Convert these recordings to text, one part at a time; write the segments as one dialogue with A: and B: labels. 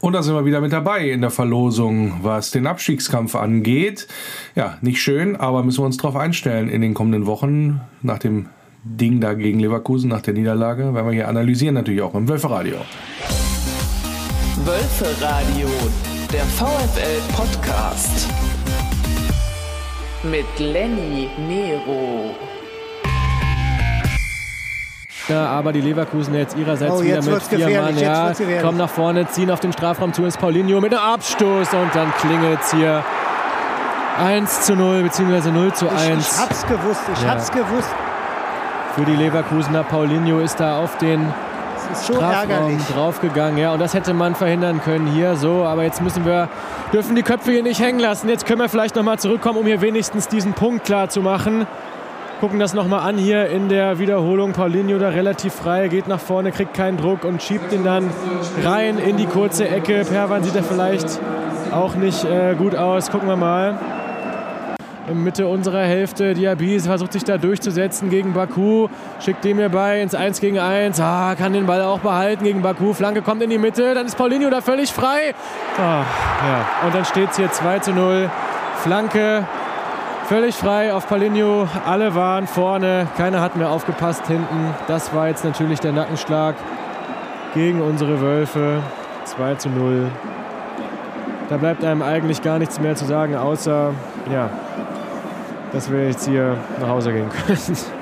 A: Und da sind wir wieder mit dabei in der Verlosung, was den Abstiegskampf angeht. Ja, nicht schön, aber müssen wir uns darauf einstellen in den kommenden Wochen nach dem Ding da gegen Leverkusen, nach der Niederlage, werden wir hier analysieren, natürlich auch im Wölferadio.
B: Wölferadio, der VfL-Podcast. Mit Lenny Nero.
C: Ja, aber die Leverkusen jetzt ihrerseits
D: Oh,
C: wieder
D: jetzt
C: mit vier Mann. Ja, kommen nach vorne, ziehen auf den Strafraum zu ins Paulinho mit einem Abstoß und dann klingelt's hier 1 zu 0 bzw. 0 zu
D: Ich,
C: 1
D: ich hab's gewusst, ich
C: Ja.
D: hab's gewusst.
C: für die Leverkusener. Paulinho ist da auf den
D: Es ist
C: Strafraum draufgegangen. Ja, und das hätte man verhindern können hier so. Aber jetzt müssen wir, dürfen die Köpfe hier nicht hängen lassen. Jetzt können wir vielleicht nochmal zurückkommen, um hier wenigstens diesen Punkt klar zu machen. Gucken das nochmal an hier in der Wiederholung. Paulinho da relativ frei, geht nach vorne, kriegt keinen Druck und schiebt ihn dann rein in die kurze Ecke. Perwan sieht er vielleicht auch nicht äh, gut aus. Gucken wir mal. In Mitte unserer Hälfte. Diaby versucht sich da durchzusetzen gegen Baku. Schickt dem hier bei ins 1 gegen 1. Ah, kann den Ball auch behalten gegen Baku. Flanke kommt in die Mitte. Dann ist Paulinho da völlig frei. Ah, ja. Und dann steht es hier 2 zu 0. Flanke völlig frei auf Paulinho. Alle waren vorne. Keiner hat mehr aufgepasst hinten. Das war jetzt natürlich der Nackenschlag gegen unsere Wölfe. 2 zu 0. Da bleibt einem eigentlich gar nichts mehr zu sagen, außer, ja, dass wir jetzt hier nach Hause gehen können.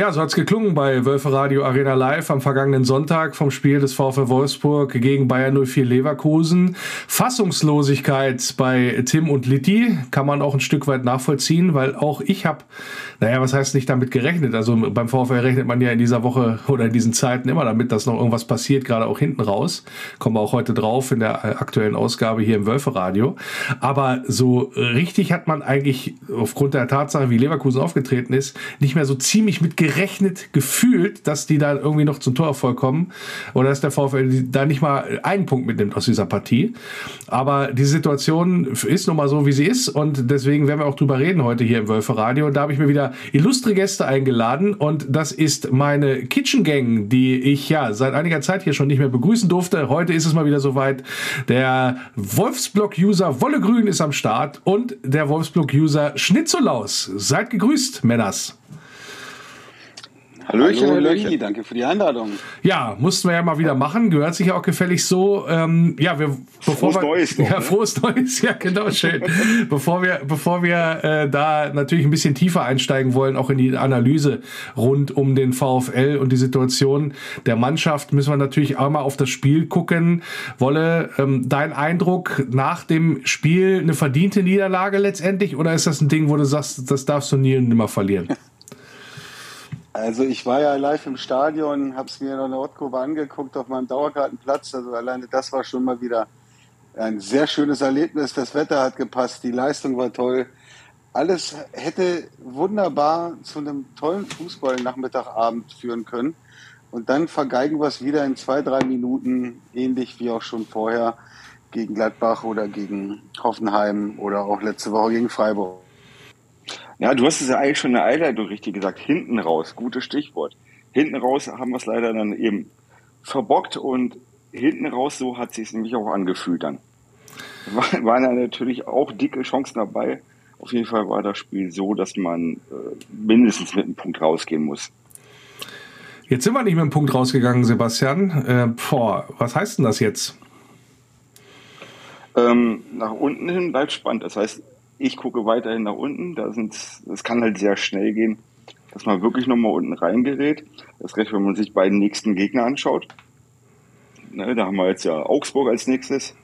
A: Ja, so hat's geklungen bei Wölfe Radio Arena Live am vergangenen Sonntag vom Spiel des VfL Wolfsburg gegen Bayern 04 Leverkusen. Fassungslosigkeit bei Tim und Litti kann man auch ein Stück weit nachvollziehen, weil auch ich habe, naja, was heißt nicht damit gerechnet? Also beim VfL rechnet man ja in dieser Woche oder in diesen Zeiten immer damit, dass noch irgendwas passiert, gerade auch hinten raus. Kommen wir auch heute drauf in der äh, aktuellen Ausgabe hier im Wölfe Radio. Aber so richtig hat man eigentlich aufgrund der Tatsache, wie Leverkusen aufgetreten ist, nicht mehr so ziemlich mit gerechnet gefühlt, dass die da irgendwie noch zum Torerfolg kommen oder dass der VfL da nicht mal einen Punkt mitnimmt aus dieser Partie. Aber die Situation ist nun mal so, wie sie ist und deswegen werden wir auch drüber reden heute hier im Wölfe Radio. Und da habe ich mir wieder illustre Gäste eingeladen und das ist meine Kitchen Gang, die ich ja seit einiger Zeit hier schon nicht mehr begrüßen durfte. Heute ist es mal wieder soweit. Der Wolfsblock-User Wollegrün ist am Start und der Wolfsblock-User Schnitzolaus. Seid gegrüßt, Männers.
E: Hallöchen,
F: Hallo,
E: Hallöchen.
F: Lenny, danke für die Einladung.
A: Ja, mussten wir ja mal wieder machen. Gehört sich ja auch gefällig so. Ähm, ja, wir bevor
E: Frohes
A: wir,
E: Neues noch,
A: ja,
E: ne?
A: frohes Neues, ja, genau, schön. bevor wir, bevor wir äh, da natürlich ein bisschen tiefer einsteigen wollen, auch in die Analyse rund um den VfL und die Situation der Mannschaft, müssen wir natürlich einmal auf das Spiel gucken. Wolle, ähm, dein Eindruck nach dem Spiel eine verdiente Niederlage letztendlich oder ist das ein Ding, wo du sagst, das darfst du nie und nimmer verlieren?
F: Also ich war ja live im Stadion, habe es mir in der Nordkurve angeguckt auf meinem Dauerkartenplatz. Also alleine das war schon mal wieder ein sehr schönes Erlebnis. Das Wetter hat gepasst, die Leistung war toll. Alles hätte wunderbar zu einem tollen Fußball-Nachmittagabend führen können. Und dann vergeigen wir es wieder in zwei, drei Minuten, ähnlich wie auch schon vorher gegen Gladbach oder gegen Hoffenheim oder auch letzte Woche gegen Freiburg.
E: Ja, du hast es ja eigentlich schon in der Einleitung richtig gesagt. Hinten raus, gutes Stichwort. Hinten raus haben wir es leider dann eben verbockt und hinten raus, so hat sich nämlich auch angefühlt dann. War- Waren ja natürlich auch dicke Chancen dabei. Auf jeden Fall war das Spiel so, dass man äh, mindestens mit einem Punkt rausgehen muss.
A: Jetzt sind wir nicht mit dem Punkt rausgegangen, Sebastian. Äh, boah, was heißt denn das jetzt?
E: Ähm, nach unten hin bleibt spannend. Das heißt, ich gucke weiterhin nach unten. Da sind, es kann halt sehr schnell gehen, dass man wirklich nochmal unten reingerät. Das recht, wenn man sich beiden nächsten Gegner anschaut. Ne, da haben wir jetzt ja Augsburg als nächstes.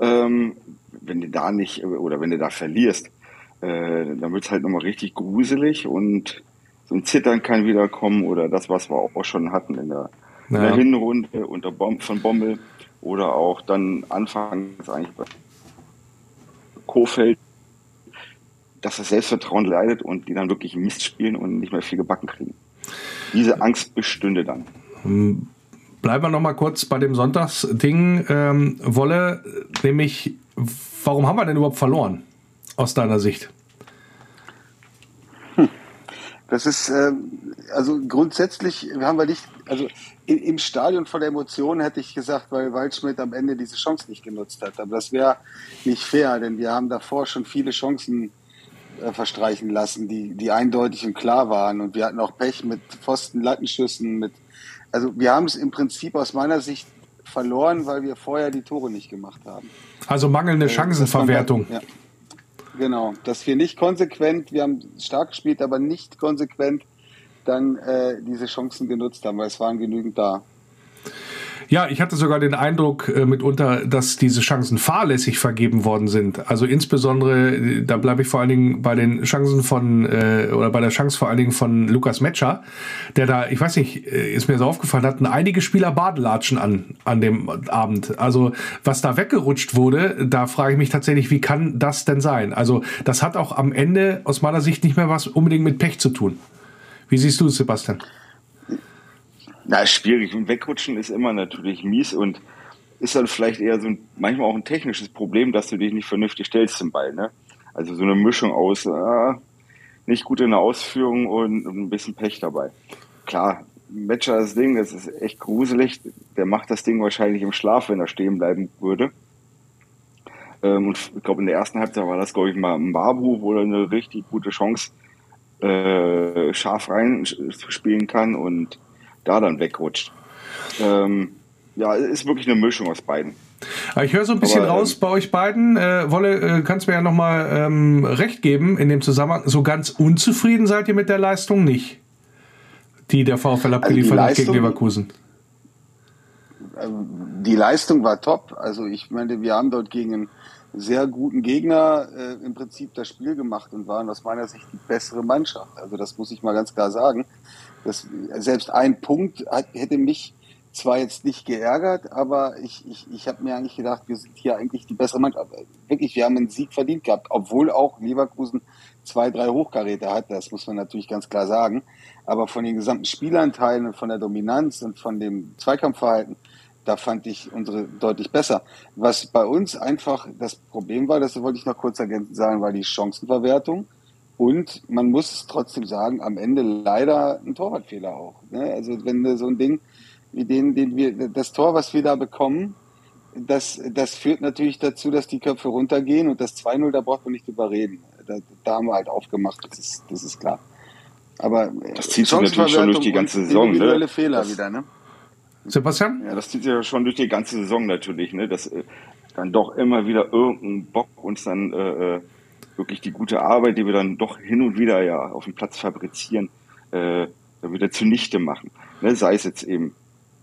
E: Ähm, wenn du da nicht, oder wenn du da verlierst, äh, dann wird es halt nochmal richtig gruselig und so ein Zittern kann wieder kommen oder das, was wir auch schon hatten in der, in
A: Ja.
E: der Hinrunde unter Bom von Bommel oder auch dann anfangs eigentlich bei Kofeld, dass das Selbstvertrauen leidet und die dann wirklich Mist spielen und nicht mehr viel gebacken kriegen. Diese Angst bestünde dann.
A: Bleiben wir noch mal kurz bei dem Sonntagsding. Ähm, Wolle, nämlich, warum haben wir denn überhaupt verloren? Aus deiner Sicht?
F: Das ist, ähm, also grundsätzlich haben wir nicht, also im Stadion von der Emotion hätte ich gesagt, weil Waldschmidt am Ende diese Chance nicht genutzt hat. Aber das wäre nicht fair, denn wir haben davor schon viele Chancen äh, verstreichen lassen, die, die eindeutig und klar waren. Und wir hatten auch Pech mit Pfosten, Lattenschüssen, mit, also wir haben es im Prinzip aus meiner Sicht verloren, weil wir vorher die Tore nicht gemacht haben.
A: Also mangelnde äh, Chancenverwertung.
F: ja. Genau, dass wir nicht konsequent, wir haben stark gespielt, aber nicht konsequent dann äh, diese Chancen genutzt haben, weil es waren genügend da.
A: Ja, ich hatte sogar den Eindruck äh, mitunter, dass diese Chancen fahrlässig vergeben worden sind. Also insbesondere, da bleibe ich vor allen Dingen bei den Chancen von, äh, oder bei der Chance vor allen Dingen von Lukas Metscher, der da, ich weiß nicht, äh, ist mir so aufgefallen, hatten einige Spieler Badelatschen an, an dem Abend. Also was da weggerutscht wurde, da frage ich mich tatsächlich, wie kann das denn sein? Also das hat auch am Ende aus meiner Sicht nicht mehr was unbedingt mit Pech zu tun. Wie siehst du es, Sebastian?
E: Na, schwierig. Und wegrutschen ist immer natürlich mies und ist dann vielleicht eher so ein, manchmal auch ein technisches Problem, dass du dich nicht vernünftig stellst zum Ball, ne? Also so eine Mischung aus, äh, nicht gut in der Ausführung und, ein bisschen Pech dabei. Klar, Matcher das Ding, das ist echt gruselig. Der macht das Ding wahrscheinlich im Schlaf, wenn er stehen bleiben würde. Ähm, und ich glaube, in der ersten Halbzeit war das, glaube ich, mal ein Babu, wo er eine richtig gute Chance äh, scharf rein spielen kann und da dann wegrutscht. Ähm, ja, ist wirklich eine Mischung aus beiden.
A: Ich höre so ein bisschen Aber, raus ähm, bei euch beiden. Äh, Wolle, äh, kannst mir ja nochmal ähm, recht geben in dem Zusammenhang. So ganz unzufrieden seid ihr mit der Leistung nicht, die der VfL also abgeliefert also hat gegen Leverkusen.
F: Ähm, die Leistung war top. Also ich meine, wir haben dort gegen einen sehr guten Gegner äh, im Prinzip das Spiel gemacht und waren aus meiner Sicht die bessere Mannschaft. Also das muss ich mal ganz klar sagen. Das, selbst ein Punkt hat, hätte mich zwar jetzt nicht geärgert, aber ich, ich, ich habe mir eigentlich gedacht, wir sind hier eigentlich die bessere Mannschaft. Wirklich, wir haben einen Sieg verdient gehabt, obwohl auch Leverkusen zwei, drei Hochkaräter hat, das muss man natürlich ganz klar sagen. Aber von den gesamten Spielanteilen und von der Dominanz und von dem Zweikampfverhalten, da fand ich unsere deutlich besser. Was bei uns einfach das Problem war, das wollte ich noch kurz ergänzend sagen, war die Chancenverwertung. Und man muss trotzdem sagen, am Ende leider ein Torwartfehler auch. Ne? Also wenn so ein Ding wie den, den wir, das Tor, was wir da bekommen, das, das führt natürlich dazu, dass die Köpfe runtergehen und das 2-0, da braucht man nicht drüber reden. Da, da haben wir halt aufgemacht, das ist, das ist klar. Aber
E: das zieht sich natürlich schon durch die ganze Saison.
F: Individuelle ne? Fehler das, wieder, ne?
A: Sebastian?
E: Ja, das zieht sich ja schon durch die ganze Saison natürlich, ne? Dass äh, dann doch immer wieder irgendein Bock uns dann äh, äh wirklich die gute Arbeit, die wir dann doch hin und wieder ja auf dem Platz fabrizieren, äh, wieder zunichte machen. Ne, sei es jetzt eben,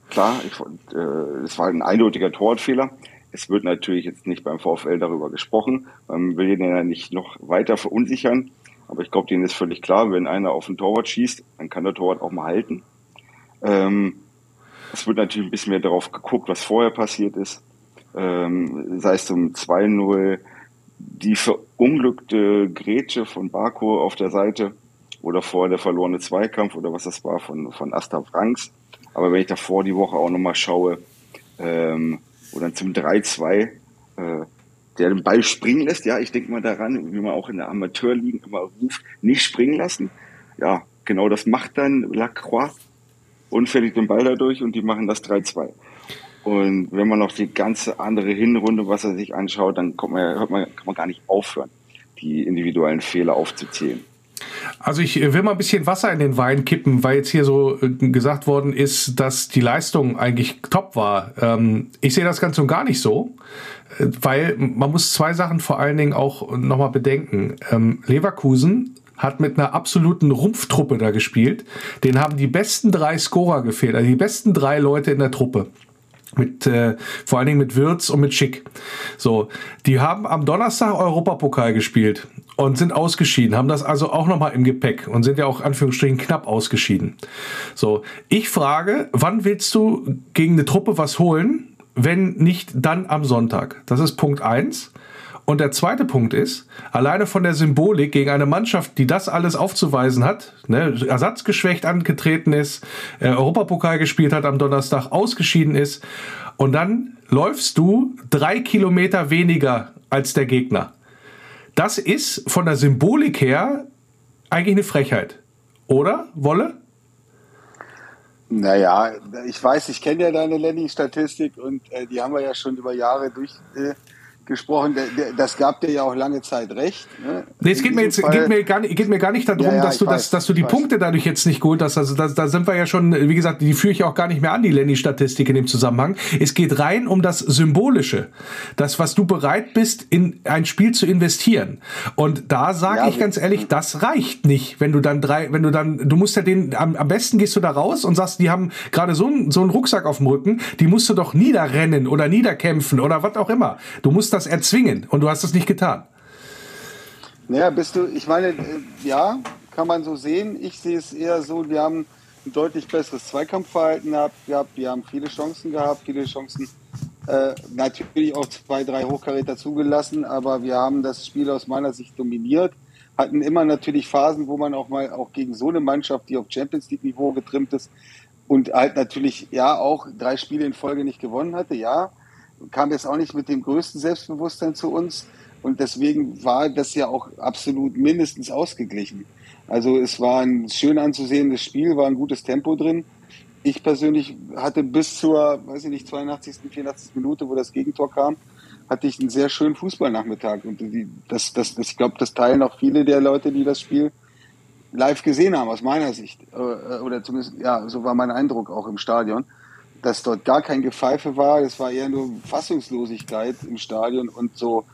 E: klar, ich, äh, es war ein eindeutiger Torwartfehler. Es wird natürlich jetzt nicht beim VfL darüber gesprochen. Man will ihn ja nicht noch weiter verunsichern. Aber ich glaube, denen ist völlig klar, wenn einer auf den Torwart schießt, dann kann der Torwart auch mal halten. Ähm, es wird natürlich ein bisschen mehr darauf geguckt, was vorher passiert ist. Ähm, sei es zum 2-0, die verunglückte Grätsche von Barco auf der Seite oder vorher der verlorene Zweikampf oder was das war von, von Asta Franks. Aber wenn ich davor die Woche auch nochmal schaue, ähm, dann zum 3-2 äh, der den Ball springen lässt, ja, ich denke mal daran, wie man auch in der Amateurliga immer ruft, nicht springen lassen. Ja, genau das macht dann Lacroix unfällig den Ball dadurch und die machen das 3-2. Und wenn man noch die ganze andere Hinrunde, was er sich anschaut, dann kommt man, hört man, kann man gar nicht aufhören, die individuellen Fehler aufzuzählen.
A: Also ich will mal ein bisschen Wasser in den Wein kippen, weil jetzt hier so äh, gesagt worden ist, dass die Leistung eigentlich top war. Ähm, ich sehe das Ganze und gar nicht so, äh, weil man muss zwei Sachen vor allen Dingen auch nochmal bedenken. Ähm, Leverkusen hat mit einer absoluten Rumpftruppe da gespielt. Den haben die besten drei Scorer gefehlt, also die besten drei Leute in der Truppe mit äh, vor allen Dingen mit Würz und mit Schick. So, die haben am Donnerstag Europapokal gespielt und sind ausgeschieden, haben das also auch noch mal im Gepäck und sind ja auch Anführungsstrichen knapp ausgeschieden. So, ich frage, wann willst du gegen eine Truppe was holen, wenn nicht dann am Sonntag? Das ist Punkt eins. Und der zweite Punkt ist, alleine von der Symbolik gegen eine Mannschaft, die das alles aufzuweisen hat, ne, ersatzgeschwächt angetreten ist, äh, Europapokal gespielt hat am Donnerstag, ausgeschieden ist, und dann läufst du drei Kilometer weniger als der Gegner. Das ist von der Symbolik her eigentlich eine Frechheit. Oder, Wolle?
F: Naja, ich weiß, ich kenne ja deine Lenny-Statistik und äh, die haben wir ja schon über Jahre durch, äh, gesprochen, das gab dir ja auch lange Zeit recht. Ne?
A: Nee, es geht mir, jetzt, geht, mir gar nicht, geht mir gar nicht darum, ja, ja, dass, du, weiß, dass, dass du die Punkte dadurch jetzt nicht geholt hast. Also da, da sind wir ja schon, wie gesagt, die führe ich auch gar nicht mehr an, die Lenny-Statistik in dem Zusammenhang. Es geht rein um das Symbolische. Das, was du bereit bist, in ein Spiel zu investieren. Und da sage ja, ich ganz ehrlich, das reicht nicht, wenn du dann drei, wenn du dann, du musst ja den, am, am besten gehst du da raus und sagst, die haben gerade so, ein, so einen Rucksack auf dem Rücken, die musst du doch niederrennen oder niederkämpfen oder was auch immer. Du musst das erzwingen und du hast es nicht getan.
F: Naja, bist du, ich meine, äh, ja, kann man so sehen. Ich sehe es eher so, wir haben ein deutlich besseres Zweikampfverhalten gehabt, wir haben viele Chancen gehabt, viele Chancen äh, natürlich auch zwei, drei Hochkaräter zugelassen, aber wir haben das Spiel aus meiner Sicht dominiert, hatten immer natürlich Phasen, wo man auch mal auch gegen so eine Mannschaft, die auf Champions League Niveau getrimmt ist und halt natürlich ja auch drei Spiele in Folge nicht gewonnen hatte, ja, kam jetzt auch nicht mit dem größten Selbstbewusstsein zu uns. Und deswegen war das ja auch absolut mindestens ausgeglichen. Also es war ein schön anzusehendes Spiel, war ein gutes Tempo drin. Ich persönlich hatte bis zur, weiß ich nicht, 82., 84. Minute, wo das Gegentor kam, hatte ich einen sehr schönen Fußballnachmittag. Und die, das, das, das, ich glaube, das teilen auch viele der Leute, die das Spiel live gesehen haben, aus meiner Sicht. Äh, oder zumindest, ja, so war mein Eindruck auch im Stadion dass dort gar kein Gepfeife war. Es war eher nur Fassungslosigkeit im Stadion und so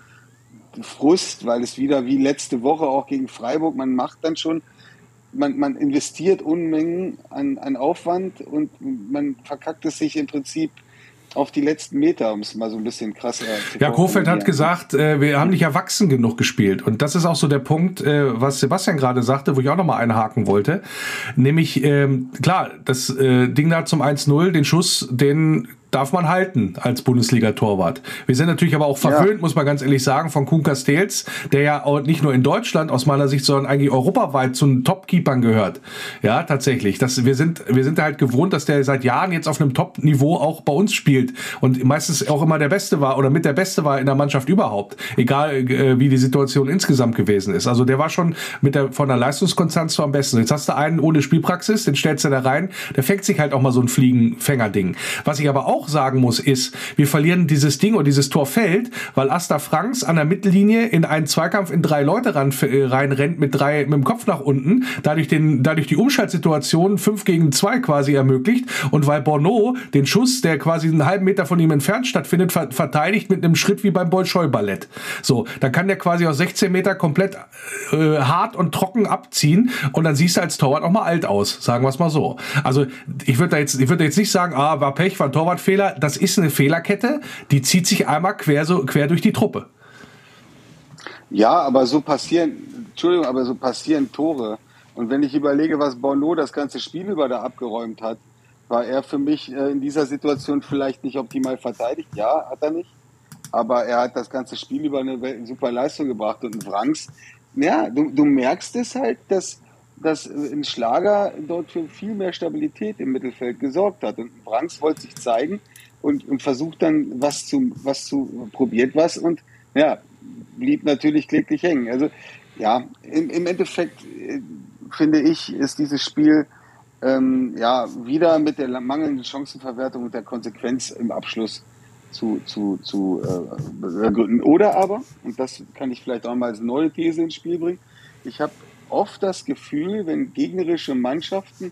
F: Frust, weil es wieder wie letzte Woche auch gegen Freiburg, man macht dann schon, man, man investiert Unmengen an, an Aufwand und man verkackt es sich im Prinzip auf die letzten Meter, um es mal so ein bisschen krasser
A: zu Ja, Kofeld hat gesagt, äh, wir haben nicht erwachsen genug gespielt. Und das ist auch so der Punkt, äh, was Sebastian gerade sagte, wo ich auch nochmal einhaken wollte. Nämlich, ähm, klar, das äh, Ding da zum 1-0, den Schuss, den darf man halten als Bundesliga-Torwart. Wir sind natürlich aber auch verwöhnt, ja. muss man ganz ehrlich sagen, von Kuhn Castells, der ja auch nicht nur in Deutschland aus meiner Sicht, sondern eigentlich europaweit zu den Top-Keepern gehört. Ja, tatsächlich. Das, wir, sind, wir sind halt gewohnt, dass der seit Jahren jetzt auf einem Top-Niveau auch bei uns spielt und meistens auch immer der Beste war oder mit der Beste war in der Mannschaft überhaupt. Egal, äh, wie die Situation insgesamt gewesen ist. Also der war schon mit der, von der Leistungskonstanz so am besten. Jetzt hast du einen ohne Spielpraxis, den stellst du da rein, der fängt sich halt auch mal so ein Fliegenfänger-Ding. Was ich aber auch auch sagen muss, ist, wir verlieren dieses Ding und dieses Tor fällt, weil Asta Franks an der Mittellinie in einen Zweikampf in drei Leute ran, äh, reinrennt mit drei, mit dem Kopf nach unten, dadurch den, dadurch die Umschaltsituation fünf gegen zwei quasi ermöglicht und weil Bono den Schuss, der quasi einen halben Meter von ihm entfernt stattfindet, ver verteidigt mit einem Schritt wie beim Bolschoi-Ballett. So, dann kann der quasi aus 16 Meter komplett äh, hart und trocken abziehen und dann siehst du als Torwart auch mal alt aus, sagen wir es mal so. Also ich würde da jetzt, ich jetzt nicht sagen, ah, war Pech, war Torwartfehler, Fehler, das ist eine Fehlerkette, die zieht sich einmal quer, so, quer durch die Truppe.
F: Ja, aber so passieren, Entschuldigung, aber so passieren Tore. Und wenn ich überlege, was Bono das ganze Spiel über da abgeräumt hat, war er für mich äh, in dieser Situation vielleicht nicht optimal verteidigt. Ja, hat er nicht. Aber er hat das ganze Spiel über eine super Leistung gebracht. Und Franks, ja, du, du merkst es halt, dass dass ein Schlager dort für viel mehr Stabilität im Mittelfeld gesorgt hat. Und Branks wollte sich zeigen und, und versucht dann was zu, was zu, probiert was und ja, blieb natürlich kläglich hängen. Also ja, im, im Endeffekt äh, finde ich, ist dieses Spiel ähm, ja wieder mit der mangelnden Chancenverwertung und der Konsequenz im Abschluss zu, zu, zu äh, begründen. Oder aber, und das kann ich vielleicht auch mal als neue These ins Spiel bringen, ich habe oft das Gefühl, wenn gegnerische Mannschaften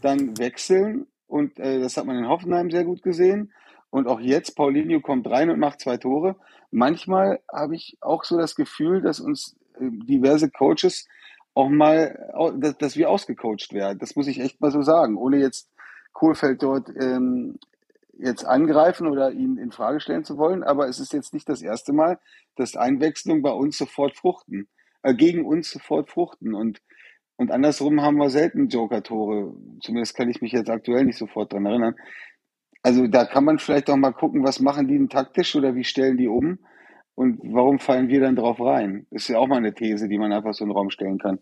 F: dann wechseln, und äh, das hat man in Hoffenheim sehr gut gesehen, und auch jetzt, Paulinho kommt rein und macht zwei Tore. Manchmal habe ich auch so das Gefühl, dass uns äh, diverse Coaches auch mal, dass, wir ausgecoacht werden. Das muss ich echt mal so sagen, ohne jetzt Kohlfeld dort ähm, jetzt angreifen oder ihn in Frage stellen zu wollen. Aber es ist jetzt nicht das erste Mal, dass Einwechslungen bei uns sofort fruchten äh, gegen uns sofort fruchten. Und, und andersrum haben wir selten Joker-Tore. Zumindest kann ich mich jetzt aktuell nicht sofort dran erinnern. Also da kann man vielleicht auch mal gucken, was machen die denn taktisch oder wie stellen die um und warum fallen wir dann drauf rein? Das ist ja auch mal eine These, die man einfach so in den Raum stellen kann.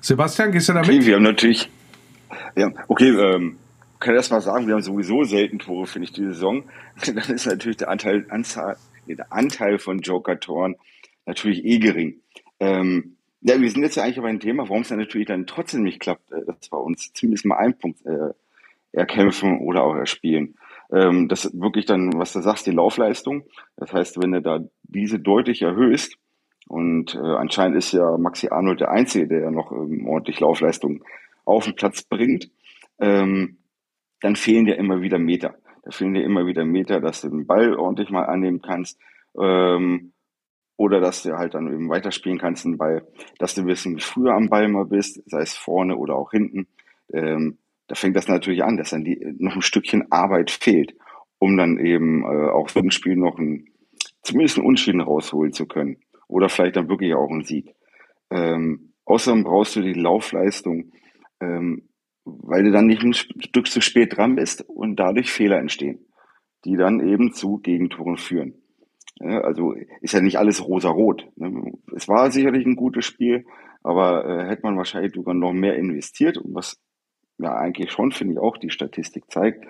A: Sebastian, gehst du damit?
E: Okay, wir haben natürlich, ja, okay, ähm, kann erst mal sagen, wir haben sowieso selten Tore, finde ich, die Saison. Dann ist natürlich der Anteil, Anzahl, der Anteil von Joker-Toren natürlich eh gering. Ähm, Ja, wir sind jetzt ja eigentlich aber ein Thema, warum es dann natürlich dann trotzdem nicht klappt, äh, dass wir uns zumindest mal einen Punkt äh, erkämpfen oder auch erspielen. Ähm, das wirklich dann, was du sagst, die Laufleistung. Das heißt, wenn du da diese deutlich erhöhst, und äh, anscheinend ist ja Maxi Arnold der Einzige, der ja noch ähm, ordentlich Laufleistung auf den Platz bringt, ähm, dann fehlen dir immer wieder Meter. Da fehlen dir immer wieder Meter, dass du den Ball ordentlich mal annehmen kannst. Ähm, oder dass du halt dann eben weiterspielen kannst den Ball, dass du ein bisschen früher am Ball mal bist, sei es vorne oder auch hinten. Ähm, da fängt das natürlich an, dass dann die, noch ein Stückchen Arbeit fehlt, um dann eben äh, auch für ein Spiel noch ein, zumindest einen Unschieden rausholen zu können. Oder vielleicht dann wirklich auch einen Sieg. Ähm, außerdem brauchst du die Laufleistung, ähm, weil du dann nicht ein Stück zu spät dran bist und dadurch Fehler entstehen, die dann eben zu Gegentoren führen. Ja, also ist ja nicht alles rosa-rot. Ne? Es war sicherlich ein gutes Spiel, aber äh, hätte man wahrscheinlich sogar noch mehr investiert, und was ja eigentlich schon, finde ich, auch die Statistik zeigt,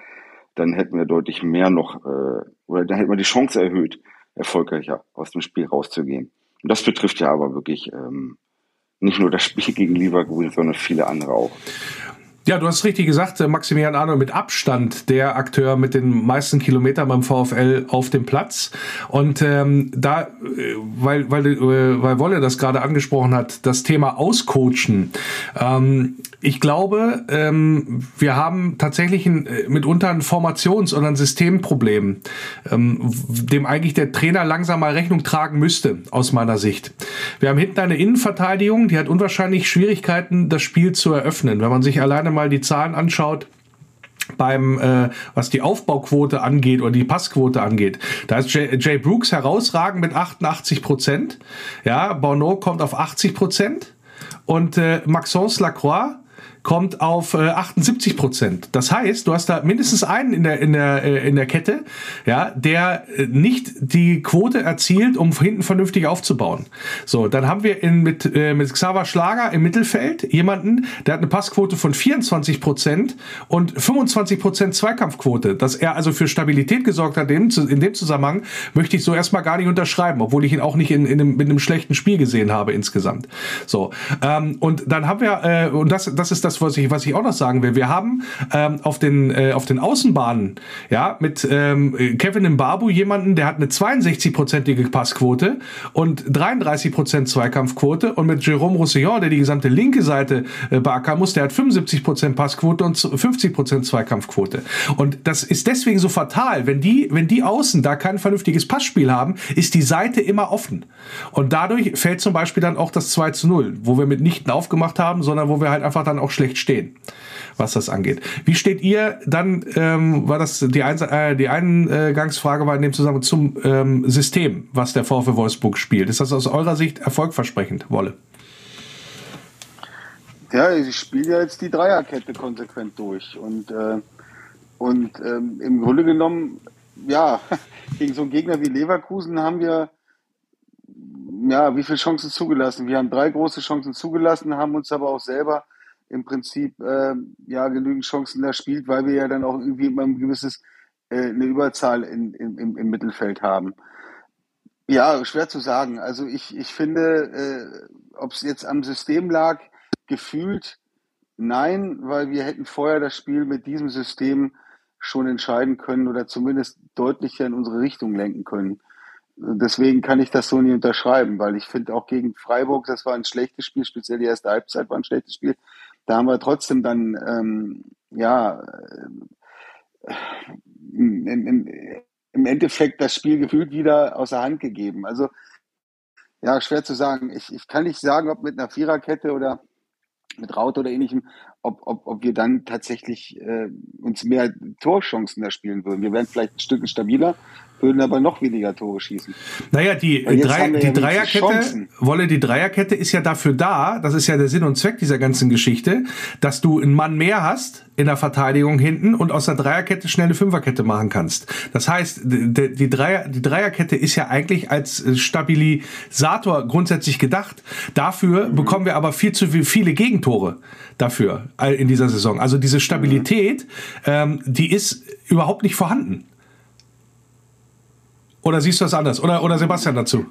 E: dann hätten wir deutlich mehr noch, äh, oder dann hätten wir die Chance erhöht, erfolgreicher aus dem Spiel rauszugehen. Und das betrifft ja aber wirklich ähm, nicht nur das Spiel gegen Leverkusen, sondern viele andere auch.
A: Ja, du hast richtig gesagt, äh, Maximilian Arnold mit Abstand der Akteur mit den meisten Kilometern beim VfL auf dem Platz. Und ähm, da, äh, weil, weil, äh, weil Wolle das gerade angesprochen hat, das Thema Auscoachen. Ähm, ich glaube, ähm, wir haben tatsächlich ein, mitunter ein Formations- oder ein Systemproblem, ähm, dem eigentlich der Trainer langsam mal Rechnung tragen müsste, aus meiner Sicht. Wir haben hinten eine Innenverteidigung, die hat unwahrscheinlich Schwierigkeiten, das Spiel zu eröffnen. Wenn man sich alleine gerne mal die Zahlen anschaut, beim, äh, was die Aufbauquote angeht oder die Passquote angeht. Da ist Jay, Jay Brooks herausragend mit 88 Prozent. Ja, Bono kommt auf 80 Prozent und äh, Maxence Lacroix kommt auf äh, 78 Prozent. Das heißt, du hast da mindestens einen in der in der äh, in der Kette, ja, der äh, nicht die Quote erzielt, um hinten vernünftig aufzubauen. So, dann haben wir in, mit äh, mit Xaver Schlager im Mittelfeld jemanden, der hat eine Passquote von 24 Prozent und 25 Prozent Zweikampfquote. Dass er also für Stabilität gesorgt hat, in, dem Zusammenhang möchte ich so erstmal gar nicht unterschreiben, obwohl ich ihn auch nicht in, in einem, mit einem schlechten Spiel gesehen habe insgesamt. So ähm, und dann haben wir äh, und das das ist das das, was ich, was ich auch noch sagen will. Wir haben ähm, auf, den, äh, auf den Außenbahnen ja, mit ähm, Kevin Mbabu jemanden, der hat eine 62-prozentige Passquote und 33 Prozent Zweikampfquote und mit Jérôme Roussillon, der die gesamte linke Seite äh, beackern muss, der hat 75 Prozent Passquote und 50 Prozent Zweikampfquote. Und das ist deswegen so fatal. Wenn die, wenn die Außen da kein vernünftiges Passspiel haben, ist die Seite immer offen. Und dadurch fällt zum Beispiel dann auch das 2 zu 0, wo wir mitnichten aufgemacht haben, sondern wo wir halt einfach dann auch schlecht stehen, was das angeht. Wie steht ihr dann, ähm, war das die, Eins äh, die Eingangsfrage war in dem Zusammenhang zum ähm, System, was der VfW Wolfsburg spielt. Ist das aus eurer Sicht erfolgversprechend, Wolle?
F: Ja, ich spiele ja jetzt die Dreierkette konsequent durch und, äh, und ähm, im Grunde genommen, ja, gegen so einen Gegner wie Leverkusen haben wir ja, wie viele Chancen zugelassen? Wir haben drei große Chancen zugelassen, haben uns aber auch selber im Prinzip äh, ja genügend Chancen erspielt, weil wir ja dann auch irgendwie immer ein gewisses äh, eine Überzahl in, in, im, im Mittelfeld haben. Ja, schwer zu sagen. Also ich, ich finde, äh, ob es jetzt am System lag, gefühlt nein, weil wir hätten vorher das Spiel mit diesem System schon entscheiden können oder zumindest deutlicher in unsere Richtung lenken können. Deswegen kann ich das so nie unterschreiben, weil ich finde auch gegen Freiburg, das war ein schlechtes Spiel, speziell die erste Halbzeit war ein schlechtes Spiel da haben wir trotzdem dann, ähm, ja, äh, im, im, im Endeffekt das Spiel gefühlt wieder außer Hand gegeben. Also, ja, schwer zu sagen. Ich, ich kann nicht sagen, ob mit einer Viererkette oder mit Raut oder ähnlichem, ob, ob, ob wir dann tatsächlich äh, uns mehr Torchancen erspielen würden. Wir wären vielleicht ein Stück stabiler, würden aber noch weniger Tore schießen.
A: Naja, die, drei, die ja Dreierkette, Wolle, die Dreierkette ist ja dafür da, das ist ja der Sinn und Zweck dieser ganzen Geschichte, dass du einen Mann mehr hast in der Verteidigung hinten und aus der Dreierkette schnell eine Fünferkette machen kannst. Das heißt, die, die, Dreier, die Dreierkette ist ja eigentlich als Stabilisator grundsätzlich gedacht. Dafür mhm. bekommen wir aber viel zu viele Gegentore dafür in dieser Saison. Also diese Stabilität, mhm. ähm, die ist überhaupt nicht vorhanden. Oder siehst du das anders? Oder, oder Sebastian dazu?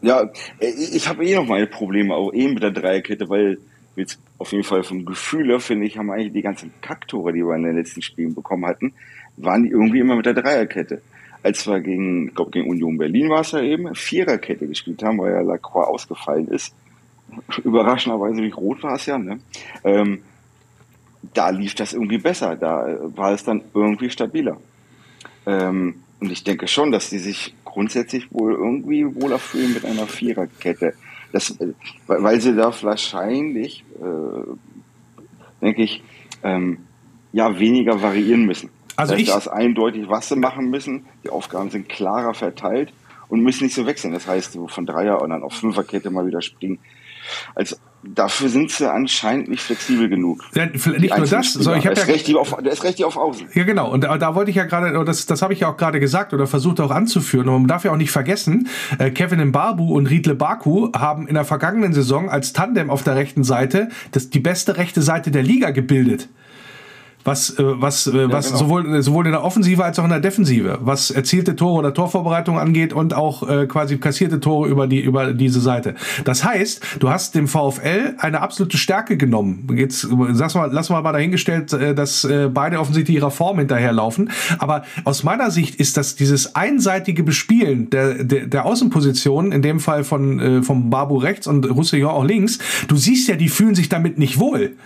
E: Ja, ich habe eh noch meine Probleme, auch eben mit der Dreierkette, weil jetzt auf jeden Fall vom Gefühl her, finde ich, haben eigentlich die ganzen Kacktore, die wir in den letzten Spielen bekommen hatten, waren die irgendwie immer mit der Dreierkette. Als wir gegen, ich glaube, gegen Union Berlin war es ja eben, Viererkette gespielt haben, weil ja Lacroix ausgefallen ist. Überraschenderweise, wie rot war es ja, ne? Ähm, da lief das irgendwie besser, da war es dann irgendwie stabiler. Ähm, und ich denke schon, dass die sich grundsätzlich wohl irgendwie wohler fühlen mit einer Viererkette. Das, äh, weil sie da wahrscheinlich, äh, denke ich, ähm, ja, weniger variieren müssen. Also das heißt, ich, da ist eindeutig, was sie machen müssen. Die Aufgaben sind klarer verteilt und müssen nicht so wechseln. Das heißt, so von Dreier und dann auf Fünferkette mal wieder springen. Als dafür sind sie anscheinend nicht flexibel genug.
A: Ja, nicht nur das, sondern ich habe ja
E: recht auf, der ist recht auf Außen.
A: Ja, genau. Und da, da wollte ich ja gerade, das, das habe ich ja auch gerade gesagt oder versucht auch anzuführen. Und man darf ja auch nicht vergessen, äh, Kevin Mbabu und Riedle Baku haben in der vergangenen Saison als Tandem auf der rechten Seite das, die beste rechte Seite der Liga gebildet was, äh, was, äh, was genau. sowohl, sowohl in der Offensive als auch in der Defensive, was erzielte Tore oder Torvorbereitung angeht und auch äh, quasi kassierte Tore über die über diese Seite. Das heißt, du hast dem VfL eine absolute Stärke genommen. Jetzt sag's mal, lass mal mal dahingestellt, äh, dass äh, beide offensichtlich ihrer Form hinterherlaufen. Aber aus meiner Sicht ist das dieses einseitige Bespielen der, der, der Außenpositionen, in dem Fall von äh, vom Babu rechts und Roussillon auch links. Du siehst ja, die fühlen sich damit nicht wohl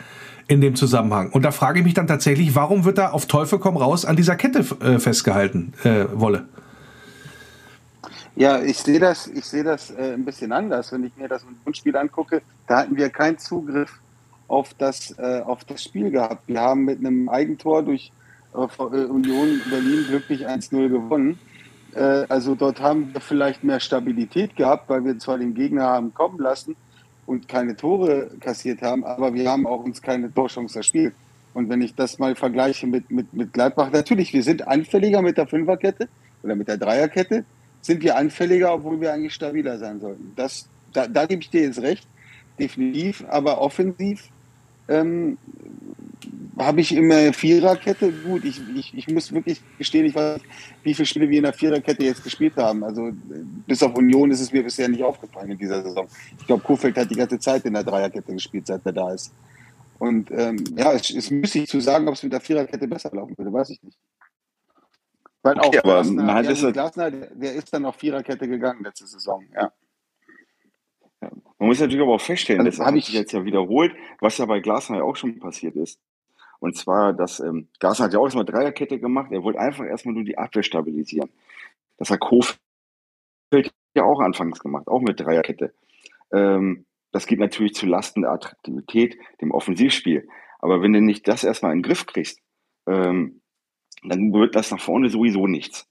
A: in dem Zusammenhang. Und da frage ich mich dann tatsächlich, warum wird da auf Teufel komm raus an dieser Kette äh, festgehalten, äh, Wolle?
F: Ja, ich sehe das, ich sehe das äh, ein bisschen anders. Wenn ich mir das Spiel angucke, da hatten wir keinen Zugriff auf das, äh, auf das Spiel gehabt. Wir haben mit einem Eigentor durch äh, äh Union Berlin glücklich 1-0 gewonnen. Also dort haben wir vielleicht mehr Stabilität gehabt, weil wir zwar den Gegner haben kommen lassen, und keine Tore kassiert haben, aber wir haben auch uns keine Torchance erspielt. Und wenn ich das mal vergleiche mit, mit, mit Gladbach, natürlich, wir sind anfälliger mit der Fünferkette oder mit der Dreierkette, sind wir anfälliger, obwohl wir eigentlich stabiler sein sollten. Das, da, da gebe ich dir jetzt recht, definitiv, aber offensiv ähm, habe ich immer Viererkette. Gut, ich, ich, ich muss wirklich gestehen, ich weiß wie viele Spiele wir in der Viererkette jetzt gespielt haben. Also bis auf Union ist es mir bisher nicht aufgefallen in dieser Saison. Ich glaube, Kofeld hat die ganze Zeit in der Dreierkette gespielt, seit er da ist. Und ähm, ja, es ist müßig zu sagen, ob es mit der Viererkette besser laufen würde, weiß ich nicht. Weil auch okay, Glasner, man Glasner, der ist dann auf Viererkette gegangen letzte Saison, ja.
E: Man muss natürlich aber auch feststellen, also, das habe ich jetzt ja wiederholt, was ja bei Glasner ja auch schon passiert ist. Und zwar, dass ähm, Glasner hat ja auch erstmal Dreierkette gemacht. Er wollte einfach erstmal nur die Abwehr stabilisieren. Das hat Kofeld ja auch anfangs gemacht, auch mit Dreierkette. Ähm, das geht natürlich zu Lasten der Attraktivität, dem Offensivspiel. Aber wenn du nicht das erstmal in den Griff kriegst, ähm, dann wird das nach vorne sowieso nichts.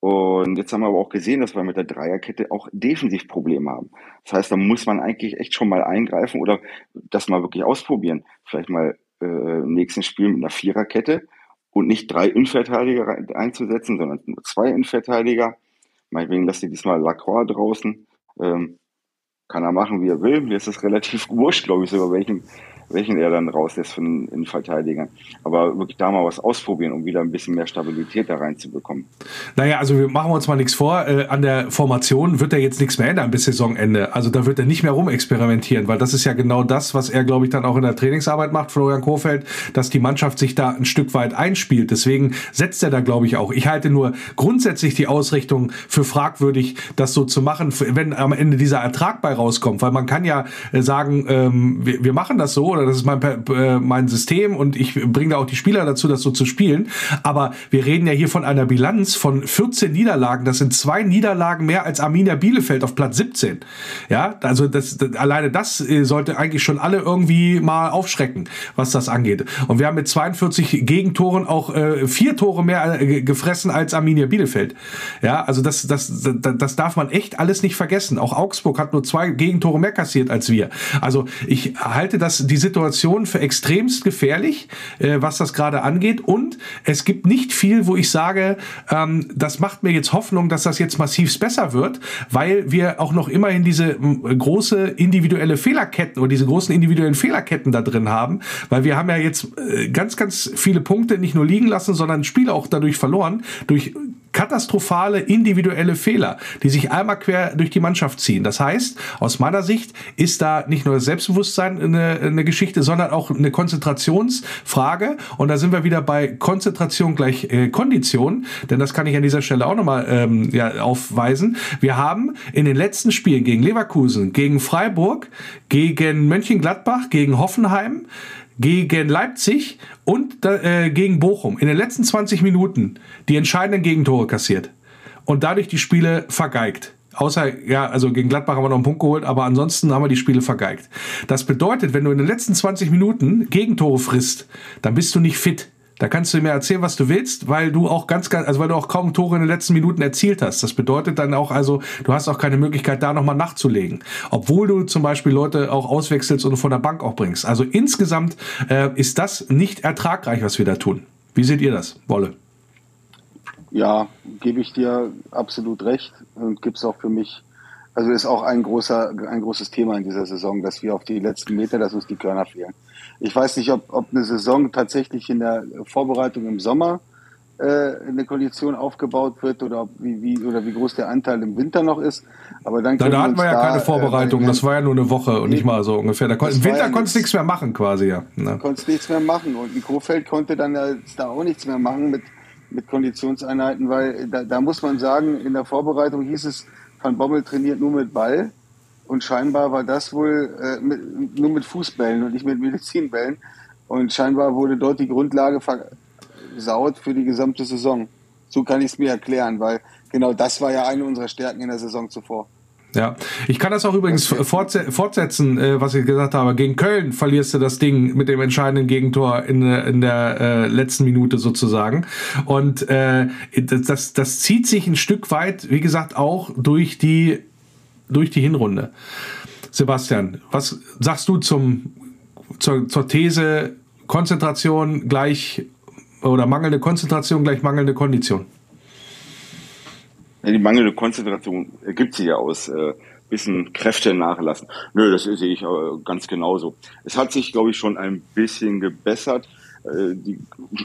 E: Und jetzt haben wir aber auch gesehen, dass wir mit der Dreierkette auch defensiv Probleme haben. Das heißt, da muss man eigentlich echt schon mal eingreifen oder das mal wirklich ausprobieren. Vielleicht mal äh, im nächsten Spiel mit einer Viererkette und nicht drei Innenverteidiger einzusetzen, sondern nur zwei Innenverteidiger. Meinetwegen lässt ihr diesmal Lacroix draußen. Ähm, kann er machen, wie er will. Mir ist es relativ wurscht, glaube ich, sogar welchen welchen er dann rauslässt für den Innenverteidiger. Aber wirklich da mal was ausprobieren, um wieder ein bisschen mehr Stabilität da reinzubekommen.
A: Naja, also wir machen uns mal nichts vor. Äh, an der Formation wird er jetzt nichts mehr ändern bis Saisonende. Also da wird er nicht mehr rumexperimentieren, weil das ist ja genau das, was er, glaube ich, dann auch in der Trainingsarbeit macht, Florian Kohfeldt, dass die Mannschaft sich da ein Stück weit einspielt. Deswegen setzt er da, glaube ich, auch. Ich halte nur grundsätzlich die Ausrichtung für fragwürdig, das so zu machen, wenn am Ende dieser Ertrag bei rauskommt. Weil man kann ja äh, sagen, ähm, wir, wir machen das so oder das ist mein, äh, mein System und ich bringe da auch die Spieler dazu, das so zu spielen. Aber wir reden ja hier von einer Bilanz von 14 Niederlagen. Das sind zwei Niederlagen mehr als Arminia Bielefeld auf Platz 17. Ja, also das, das alleine das äh, sollte eigentlich schon alle irgendwie mal aufschrecken, was das angeht. Und wir haben mit 42 Gegentoren auch äh, vier Tore mehr äh, gefressen als Arminia Bielefeld. Ja, also das, das, das, das darf man echt alles nicht vergessen. Auch Augsburg hat nur zwei Gegentore mehr kassiert als wir. Also ich halte das, diese Situation für extremst gefährlich, äh, was das gerade angeht. Und es gibt nicht viel, wo ich sage, ähm, das macht mir jetzt Hoffnung, dass das jetzt massiv besser wird, weil wir auch noch immerhin diese große individuelle Fehlerketten oder diese großen individuellen Fehlerketten da drin haben, weil wir haben ja jetzt äh, ganz, ganz viele Punkte nicht nur liegen lassen, sondern Spiele auch dadurch verloren, durch katastrophale individuelle Fehler, die sich einmal quer durch die Mannschaft ziehen. Das heißt, aus meiner Sicht ist da nicht nur das Selbstbewusstsein eine, eine Geschichte, sondern auch eine Konzentrationsfrage. Und da sind wir wieder bei Konzentration gleich äh, Kondition, denn das kann ich an dieser Stelle auch nochmal ähm, ja, aufweisen. Wir haben in den letzten Spielen gegen Leverkusen, gegen Freiburg, gegen Mönchengladbach, gegen Hoffenheim, gegen Leipzig und äh, gegen Bochum in den letzten 20 Minuten die entscheidenden Gegentore kassiert und dadurch die Spiele vergeigt. Außer, ja, also gegen Gladbach haben wir noch einen Punkt geholt, aber ansonsten haben wir die Spiele vergeigt. Das bedeutet, wenn du in den letzten 20 Minuten Gegentore frisst, dann bist du nicht fit. Da kannst du mir erzählen, was du willst, weil du auch ganz, ganz, also weil du auch kaum Tore in den letzten Minuten erzielt hast. Das bedeutet dann auch, also du hast auch keine Möglichkeit, da nochmal nachzulegen. Obwohl du zum Beispiel Leute auch auswechselst und von der Bank auch bringst. Also insgesamt äh, ist das nicht ertragreich, was wir da tun. Wie seht ihr das, Wolle?
F: Ja, gebe ich dir absolut recht und gibt es auch für mich, also ist auch ein großer, ein großes Thema in dieser Saison, dass wir auf die letzten Meter, dass uns die Körner fehlen. Ich weiß nicht, ob, ob eine Saison tatsächlich in der Vorbereitung im Sommer äh, eine Kondition aufgebaut wird oder ob, wie, wie, oder wie groß der Anteil im Winter noch ist. Aber dann
A: da, da hatten wir ja da, keine äh, Vorbereitung, äh, das war ja nur eine Woche und nicht mal so ungefähr. Da kon Im Winter ja konntest du nichts mehr machen quasi, ja.
F: Ne? Konntest nichts mehr machen und in Kofeld konnte dann da auch nichts mehr machen mit, mit Konditionseinheiten, weil da, da muss man sagen, in der Vorbereitung hieß es, Van Bommel trainiert nur mit Ball. Und scheinbar war das wohl äh, mit, nur mit Fußbällen und nicht mit Medizinbällen. Und scheinbar wurde dort die Grundlage versaut für die gesamte Saison. So kann ich es mir erklären, weil genau das war ja eine unserer Stärken in der Saison zuvor.
A: Ja, ich kann das auch übrigens fortsetzen, äh, was ich gesagt habe. Gegen Köln verlierst du das Ding mit dem entscheidenden Gegentor in, in der äh, letzten Minute sozusagen. Und äh, das, das zieht sich ein Stück weit, wie gesagt, auch durch die durch die Hinrunde. Sebastian, was sagst du zum, zur, zur These Konzentration gleich oder mangelnde Konzentration gleich mangelnde Kondition?
E: Ja, die mangelnde Konzentration ergibt sich ja aus äh, bisschen Kräfte nachlassen. Nö, das sehe ich äh, ganz genauso. Es hat sich, glaube ich, schon ein bisschen gebessert. Äh, die,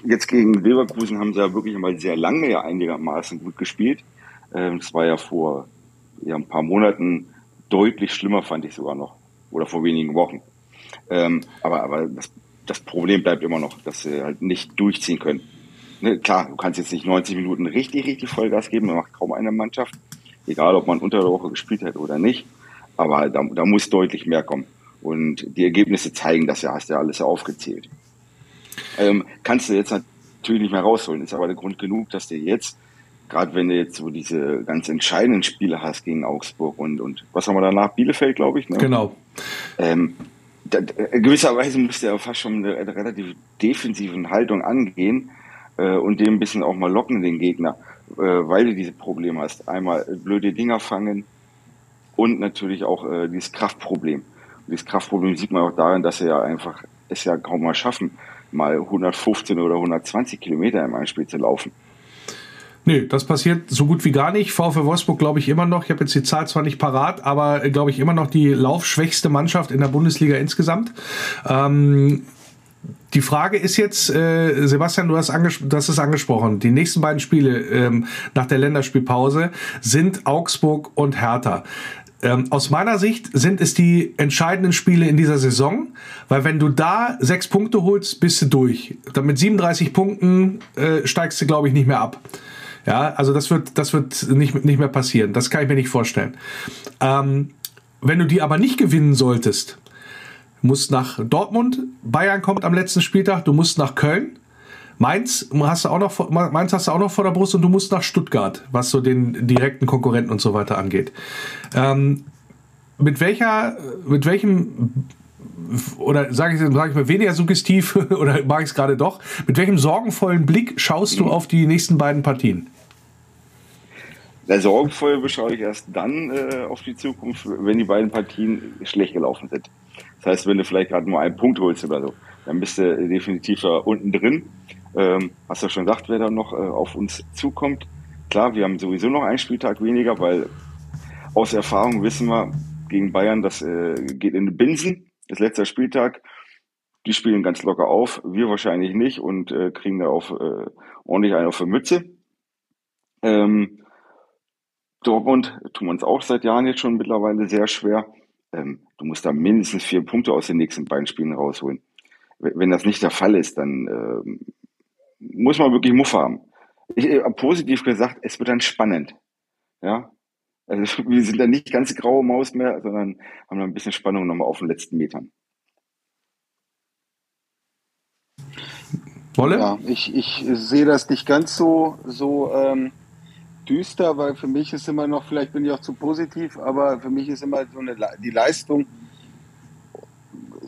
E: jetzt gegen Leverkusen haben sie ja wirklich einmal sehr lange ja einigermaßen gut gespielt. Äh, das war ja vor ja, ein paar Monaten deutlich schlimmer, fand ich sogar noch. Oder vor wenigen Wochen. Ähm, aber aber das, das Problem bleibt immer noch, dass sie halt nicht durchziehen können. Ne, klar, du kannst jetzt nicht 90 Minuten richtig, richtig Vollgas geben, das macht kaum eine Mannschaft. Egal, ob man unter der Woche gespielt hat oder nicht. Aber da, da muss deutlich mehr kommen. Und die Ergebnisse zeigen das ja, hast ja alles aufgezählt. Ähm, kannst du jetzt natürlich nicht mehr rausholen, ist aber der Grund genug, dass du jetzt gerade wenn du jetzt so diese ganz entscheidenden Spiele hast gegen Augsburg und, und was haben wir danach? Bielefeld, glaube ich. Ne?
A: Genau.
E: Ähm, da, gewisserweise musst du ja fast schon eine, eine relativ defensiven Haltung angehen äh, und dem ein bisschen auch mal locken, den Gegner, äh, weil du diese Probleme hast. Einmal blöde Dinger fangen und natürlich auch äh, dieses Kraftproblem. Und dieses Kraftproblem sieht man auch darin, dass sie ja einfach es ja kaum mal schaffen, mal 115 oder 120 Kilometer im Einspiel zu laufen.
A: Nee, das passiert so gut wie gar nicht. VfW Wolfsburg glaube ich immer noch, ich habe jetzt die Zahl zwar nicht parat, aber äh, glaube ich immer noch die laufschwächste Mannschaft in der Bundesliga insgesamt. Ähm, die Frage ist jetzt, äh, Sebastian, du hast, hast es angesprochen, die nächsten beiden Spiele ähm, nach der Länderspielpause sind Augsburg und Hertha. Ähm, aus meiner Sicht sind es die entscheidenden Spiele in dieser Saison, weil wenn du da sechs Punkte holst, bist du durch. Dann mit 37 Punkten äh, steigst du, glaube ich, nicht mehr ab. Ja, also das wird, das wird nicht, nicht mehr passieren. Das kann ich mir nicht vorstellen. Ähm, wenn du die aber nicht gewinnen solltest, musst nach Dortmund, Bayern kommt am letzten Spieltag, du musst nach Köln, Mainz hast du auch noch, Mainz hast du auch noch vor der Brust und du musst nach Stuttgart, was so den direkten Konkurrenten und so weiter angeht. Ähm, mit welcher, mit welchem oder sage ich, sag ich mal weniger suggestiv oder mag ich es gerade doch, mit welchem sorgenvollen Blick schaust du auf die nächsten beiden Partien?
E: Na, sorgenvoll beschaue ich erst dann äh, auf die Zukunft, wenn die beiden Partien schlecht gelaufen sind. Das heißt, wenn du vielleicht gerade nur einen Punkt holst oder so, dann bist du definitiv da unten drin. Ähm, hast du schon gesagt, wer da noch äh, auf uns zukommt? Klar, wir haben sowieso noch einen Spieltag weniger, weil aus Erfahrung wissen wir, gegen Bayern, das äh, geht in den Binsen, das letzte Spieltag. Die spielen ganz locker auf, wir wahrscheinlich nicht und äh, kriegen da auf, äh, ordentlich einen auf die Mütze. Ähm, Dortmund tun wir uns auch seit Jahren jetzt schon mittlerweile sehr schwer. Ähm, du musst da mindestens vier Punkte aus den nächsten beiden Spielen rausholen. Wenn das nicht der Fall ist, dann ähm, muss man wirklich Muffe haben. Ich, äh, positiv gesagt, es wird dann spannend. Ja, also wir sind dann nicht ganz graue Maus mehr, sondern haben da ein bisschen Spannung nochmal auf den letzten Metern.
F: Wolle? Ja, ich, ich sehe das nicht ganz so, so ähm, düster, weil für mich ist immer noch, vielleicht bin ich auch zu positiv, aber für mich ist immer so eine, die Leistung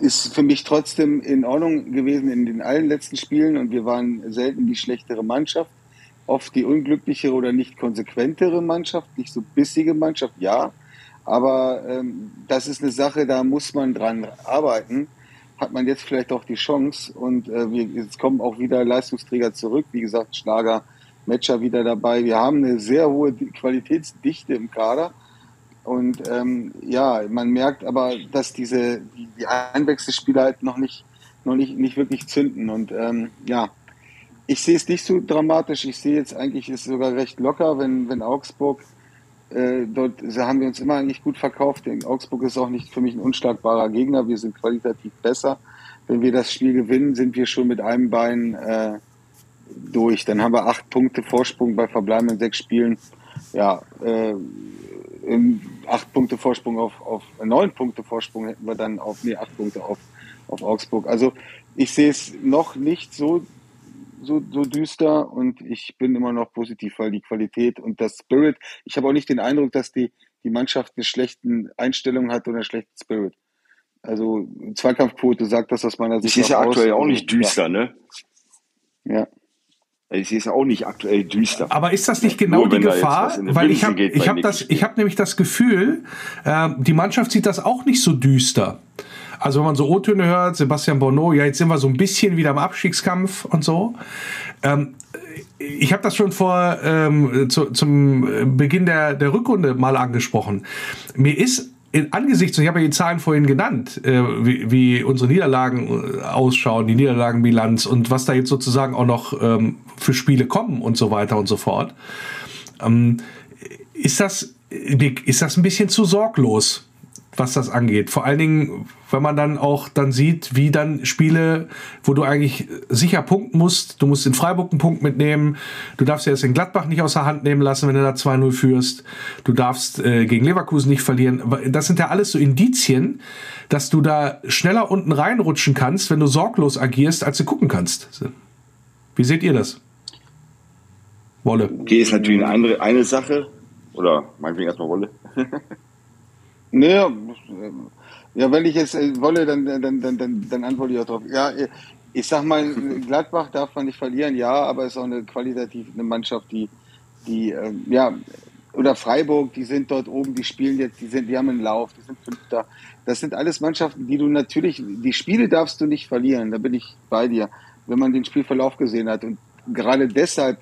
F: ist für mich trotzdem in Ordnung gewesen in den allen letzten Spielen und wir waren selten die schlechtere Mannschaft, oft die unglücklichere oder nicht konsequentere Mannschaft, nicht so bissige Mannschaft, ja, aber ähm, das ist eine Sache, da muss man dran arbeiten. Hat man jetzt vielleicht auch die Chance und äh, wir, jetzt kommen auch wieder Leistungsträger zurück, wie gesagt, Schlager, Matcher wieder dabei. Wir haben eine sehr hohe Qualitätsdichte im Kader. Und ähm, ja, man merkt aber, dass diese die, die Einwechselspieler halt noch nicht noch nicht nicht wirklich zünden. Und ähm, ja, ich sehe es nicht so dramatisch. Ich sehe jetzt eigentlich ist sogar recht locker, wenn wenn Augsburg äh, dort haben wir uns immer eigentlich gut verkauft. Denn Augsburg ist auch nicht für mich ein unschlagbarer Gegner. Wir sind qualitativ besser. Wenn wir das Spiel gewinnen, sind wir schon mit einem Bein äh, durch. Dann haben wir acht Punkte Vorsprung bei verbleibenden sechs Spielen. Ja, äh, acht Punkte Vorsprung auf, auf neun Punkte Vorsprung hätten wir dann auf, nee, acht Punkte auf, auf Augsburg. Also ich sehe es noch nicht so, so, so düster und ich bin immer noch positiv, weil die Qualität und das Spirit, ich habe auch nicht den Eindruck, dass die, die Mannschaft eine schlechte Einstellung hat oder einen schlechten Spirit. Also Zweikampfquote sagt das aus meiner Sicht.
E: Ich ist ja aktuell auch nicht düster, ja. ne?
F: Ja.
E: Es ist auch nicht aktuell düster.
A: Aber ist das nicht genau Nur die Gefahr? Weil ich habe ich hab das, ich habe nämlich das Gefühl, äh, die Mannschaft sieht das auch nicht so düster. Also wenn man so O-Töne hört, Sebastian Bonneau, ja, jetzt sind wir so ein bisschen wieder im Abstiegskampf und so. Ähm, ich habe das schon vor ähm, zu, zum Beginn der, der Rückrunde mal angesprochen. Mir ist in, angesichts, ich habe ja die Zahlen vorhin genannt, äh, wie, wie, unsere Niederlagen äh, ausschauen, die Niederlagenbilanz und was da jetzt sozusagen auch noch ähm, für Spiele kommen und so weiter und so fort. Ähm, ist das, ist das ein bisschen zu sorglos? Was das angeht. Vor allen Dingen, wenn man dann auch dann sieht, wie dann Spiele, wo du eigentlich sicher punkten musst, du musst in Freiburg einen Punkt mitnehmen, du darfst ja erst in Gladbach nicht aus der Hand nehmen lassen, wenn du da 2-0 führst, du darfst äh, gegen Leverkusen nicht verlieren. Das sind ja alles so Indizien, dass du da schneller unten reinrutschen kannst, wenn du sorglos agierst, als du gucken kannst. Wie seht ihr das?
E: Wolle. Okay, ist natürlich eine eine Sache. Oder meinetwegen erstmal Wolle.
F: Naja, ja, wenn ich jetzt äh, wolle, dann, dann, dann, dann, dann antworte ich auch drauf. Ja, ich sag mal, Gladbach darf man nicht verlieren, ja, aber es ist auch eine qualitativ eine Mannschaft, die, die, ähm, ja, oder Freiburg, die sind dort oben, die spielen jetzt, die sind, die haben einen Lauf, die sind Fünfter. Das sind alles Mannschaften, die du natürlich, die Spiele darfst du nicht verlieren, da bin ich bei dir, wenn man den Spielverlauf gesehen hat. Und gerade deshalb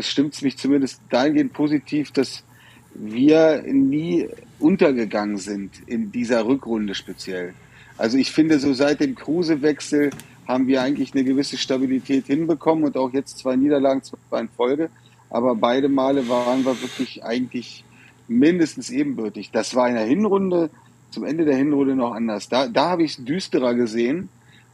F: stimmt es mich zumindest dahingehend positiv, dass wir nie untergegangen sind in dieser Rückrunde speziell. Also ich finde, so seit dem Kruse-Wechsel haben wir eigentlich eine gewisse Stabilität hinbekommen und auch jetzt zwei Niederlagen, zwei in Folge. Aber beide Male waren wir wirklich eigentlich mindestens ebenbürtig. Das war in der Hinrunde, zum Ende der Hinrunde noch anders. Da, da habe ich es düsterer gesehen,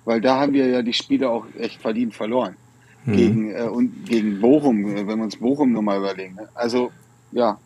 F: weil da haben wir ja die Spiele auch echt verdient verloren. Mhm. Gegen, äh, und gegen Bochum, wenn wir uns Bochum nochmal überlegen. Ne? Also, ja,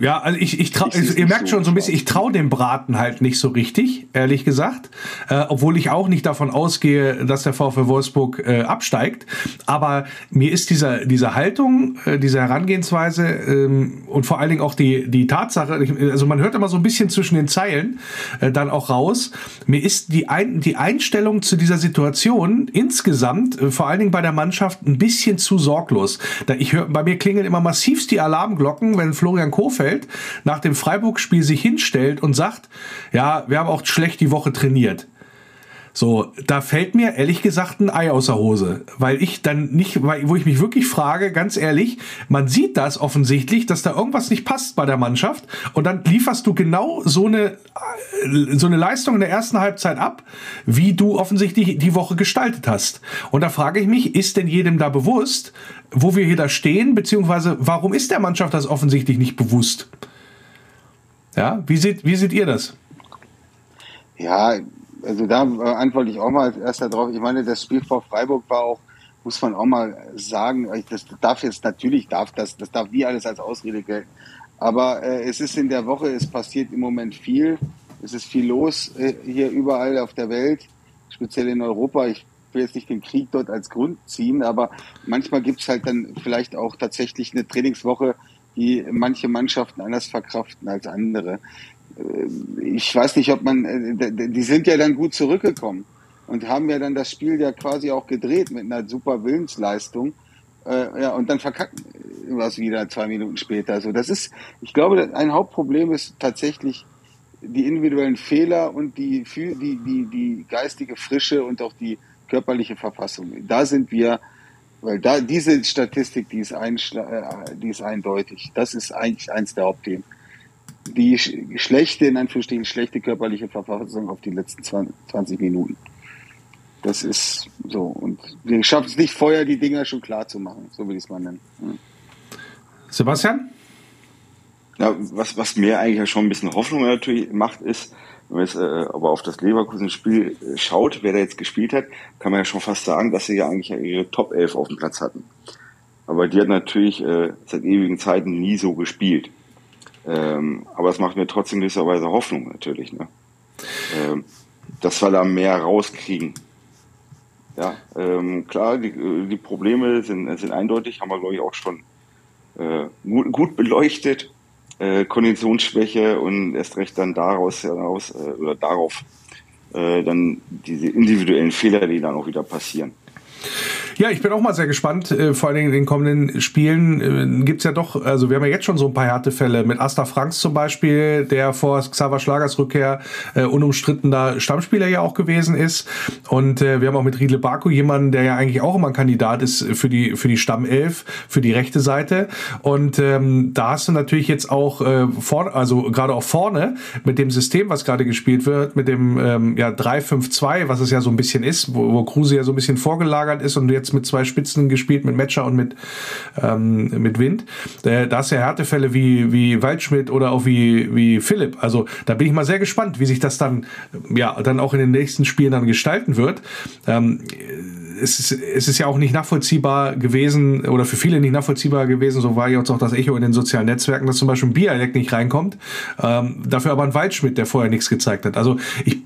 A: ja, also ich, ich trau, ich ihr merkt so schon so ein bisschen, ich traue dem Braten halt nicht so richtig, ehrlich gesagt. Äh, obwohl ich auch nicht davon ausgehe, dass der VfL Wolfsburg äh, absteigt. Aber mir ist dieser, diese Haltung, äh, diese Herangehensweise ähm, und vor allen Dingen auch die, die Tatsache, also man hört immer so ein bisschen zwischen den Zeilen äh, dann auch raus, mir ist die, ein, die Einstellung zu dieser Situation insgesamt, äh, vor allen Dingen bei der Mannschaft, ein bisschen zu sorglos. Da ich hör, bei mir klingeln immer massivst die Alarmglocken, wenn Florian Kofeld Bielefeld nach dem Freiburg-Spiel sich hinstellt und sagt, ja, wir haben auch schlecht die Woche trainiert. So, da fällt mir ehrlich gesagt ein Ei aus der Hose, weil ich dann nicht, weil, wo ich mich wirklich frage, ganz ehrlich, man sieht das offensichtlich, dass da irgendwas nicht passt bei der Mannschaft und dann lieferst du genau so eine, so eine Leistung in der ersten Halbzeit ab, wie du offensichtlich die Woche gestaltet hast. Und da frage ich mich, ist denn jedem da bewusst, wo wir hier da stehen, beziehungsweise warum ist der Mannschaft das offensichtlich nicht bewusst? Ja, wie seht, wie seht ihr das?
F: Ja, also da äh, antworte ich auch mal als erster drauf. Ich meine, das Spiel vor Freiburg war auch, muss man auch mal sagen, das darf jetzt natürlich, darf das, das darf wie alles als Ausrede gelten. Aber äh, es ist in der Woche, es passiert im Moment viel. Es ist viel los äh, hier überall auf der Welt, speziell in Europa. Ich will jetzt nicht den Krieg dort als Grund ziehen, aber manchmal gibt es halt dann vielleicht auch tatsächlich eine Trainingswoche, die manche Mannschaften anders verkraften als andere. Äh, ich weiß nicht, ob man, äh, die sind ja dann gut zurückgekommen und haben ja dann das Spiel ja quasi auch gedreht mit einer super Willensleistung. Äh, ja, und dann verkacken was wieder zwei Minuten später. Also das ist, ich glaube, ein Hauptproblem ist tatsächlich die individuellen Fehler und die, die, die, die geistige Frische und auch die körperliche Verfassung. Da sind wir, weil da diese Statistik, die ist, die ist eindeutig. Das ist eigentlich eins der Hauptthemen die schlechte, in Anführungsstrichen, schlechte körperliche Verfassung auf die letzten 20 Minuten. Das ist so. Und wir schaffen es nicht vorher, die Dinger schon klar zu machen. So will ich es mal nennen. Ja.
A: Sebastian?
E: Ja, was, was mir eigentlich schon ein bisschen Hoffnung natürlich macht, ist, wenn man jetzt äh, aber auf das Leverkusen-Spiel äh, schaut, wer da jetzt gespielt hat, kann man ja schon fast sagen, dass sie ja eigentlich ihre Top 11 auf dem Platz hatten. Aber die hat natürlich äh, seit ewigen Zeiten nie so gespielt. Ähm, aber es macht mir trotzdem gewisserweise Hoffnung natürlich, ne? Ähm, dass wir da mehr rauskriegen. Ja, ähm, klar, die, die Probleme sind, sind eindeutig, haben wir, glaube ich, auch schon äh, gut, gut beleuchtet. Äh, Konditionsschwäche und erst recht dann daraus heraus äh, oder darauf äh, dann diese individuellen Fehler, die dann auch wieder passieren.
A: Ja, ich bin auch mal sehr gespannt. Äh, vor Dingen in den kommenden Spielen äh, gibt's ja doch, also wir haben ja jetzt schon so ein paar Härtefälle mit Asta Franks zum Beispiel, der vor Xaver Schlagers Rückkehr äh, unumstrittener Stammspieler ja auch gewesen ist. Und äh, wir haben auch mit Riedle Baku jemanden, der ja eigentlich auch immer ein Kandidat ist für die, für die Stammelf, für die rechte Seite. Und ähm, da hast du natürlich jetzt auch äh, vor, also gerade auch vorne mit dem System, was gerade gespielt wird, mit dem ähm, ja, 3-5-2, was es ja so ein bisschen ist, wo, wo Kruse ja so ein bisschen vorgelagert ist und jetzt mit zwei Spitzen gespielt, mit Matcher und mit, ähm, mit Wind. Äh, da du ja Härtefälle wie, wie Waldschmidt oder auch wie, wie Philipp. Also da bin ich mal sehr gespannt, wie sich das dann, ja, dann auch in den nächsten Spielen dann gestalten wird. Ähm, es ist, es ist ja auch nicht nachvollziehbar gewesen oder für viele nicht nachvollziehbar gewesen, so war jetzt auch das Echo in den sozialen Netzwerken, dass zum Beispiel ein Bialek nicht reinkommt, ähm, dafür aber ein Waldschmidt, der vorher nichts gezeigt hat. Also ich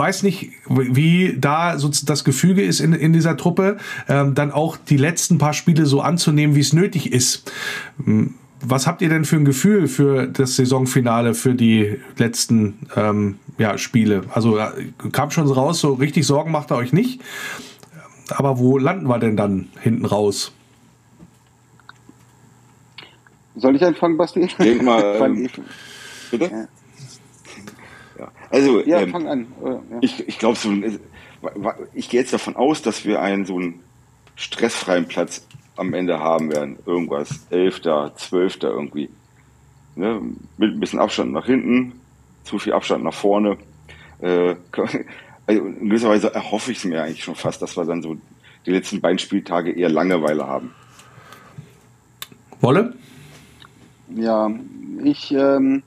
A: weiß nicht, wie da so das Gefüge ist in, in dieser Truppe, ähm, dann auch die letzten paar Spiele so anzunehmen, wie es nötig ist. Hm, was habt ihr denn für ein Gefühl für das Saisonfinale, für die letzten ähm, ja, Spiele? Also kam schon raus, so richtig Sorgen macht er euch nicht. Aber wo landen wir denn dann hinten raus?
F: Soll ich anfangen, Basti?
E: Denk mal, ähm, bitte? Ja. Also, ja, ähm, fang an. Ja. Ich, ich glaube, so ich gehe jetzt davon aus, dass wir einen so einen stressfreien Platz am Ende haben werden. Irgendwas, Elfter, Zwölfter irgendwie. Ne? Mit ein bisschen Abstand nach hinten, zu viel Abstand nach vorne. Äh, also in gewisser Weise erhoffe ich es mir eigentlich schon fast, dass wir dann so die letzten beiden Spieltage eher Langeweile haben.
A: Wolle?
F: Ja, ich ähm,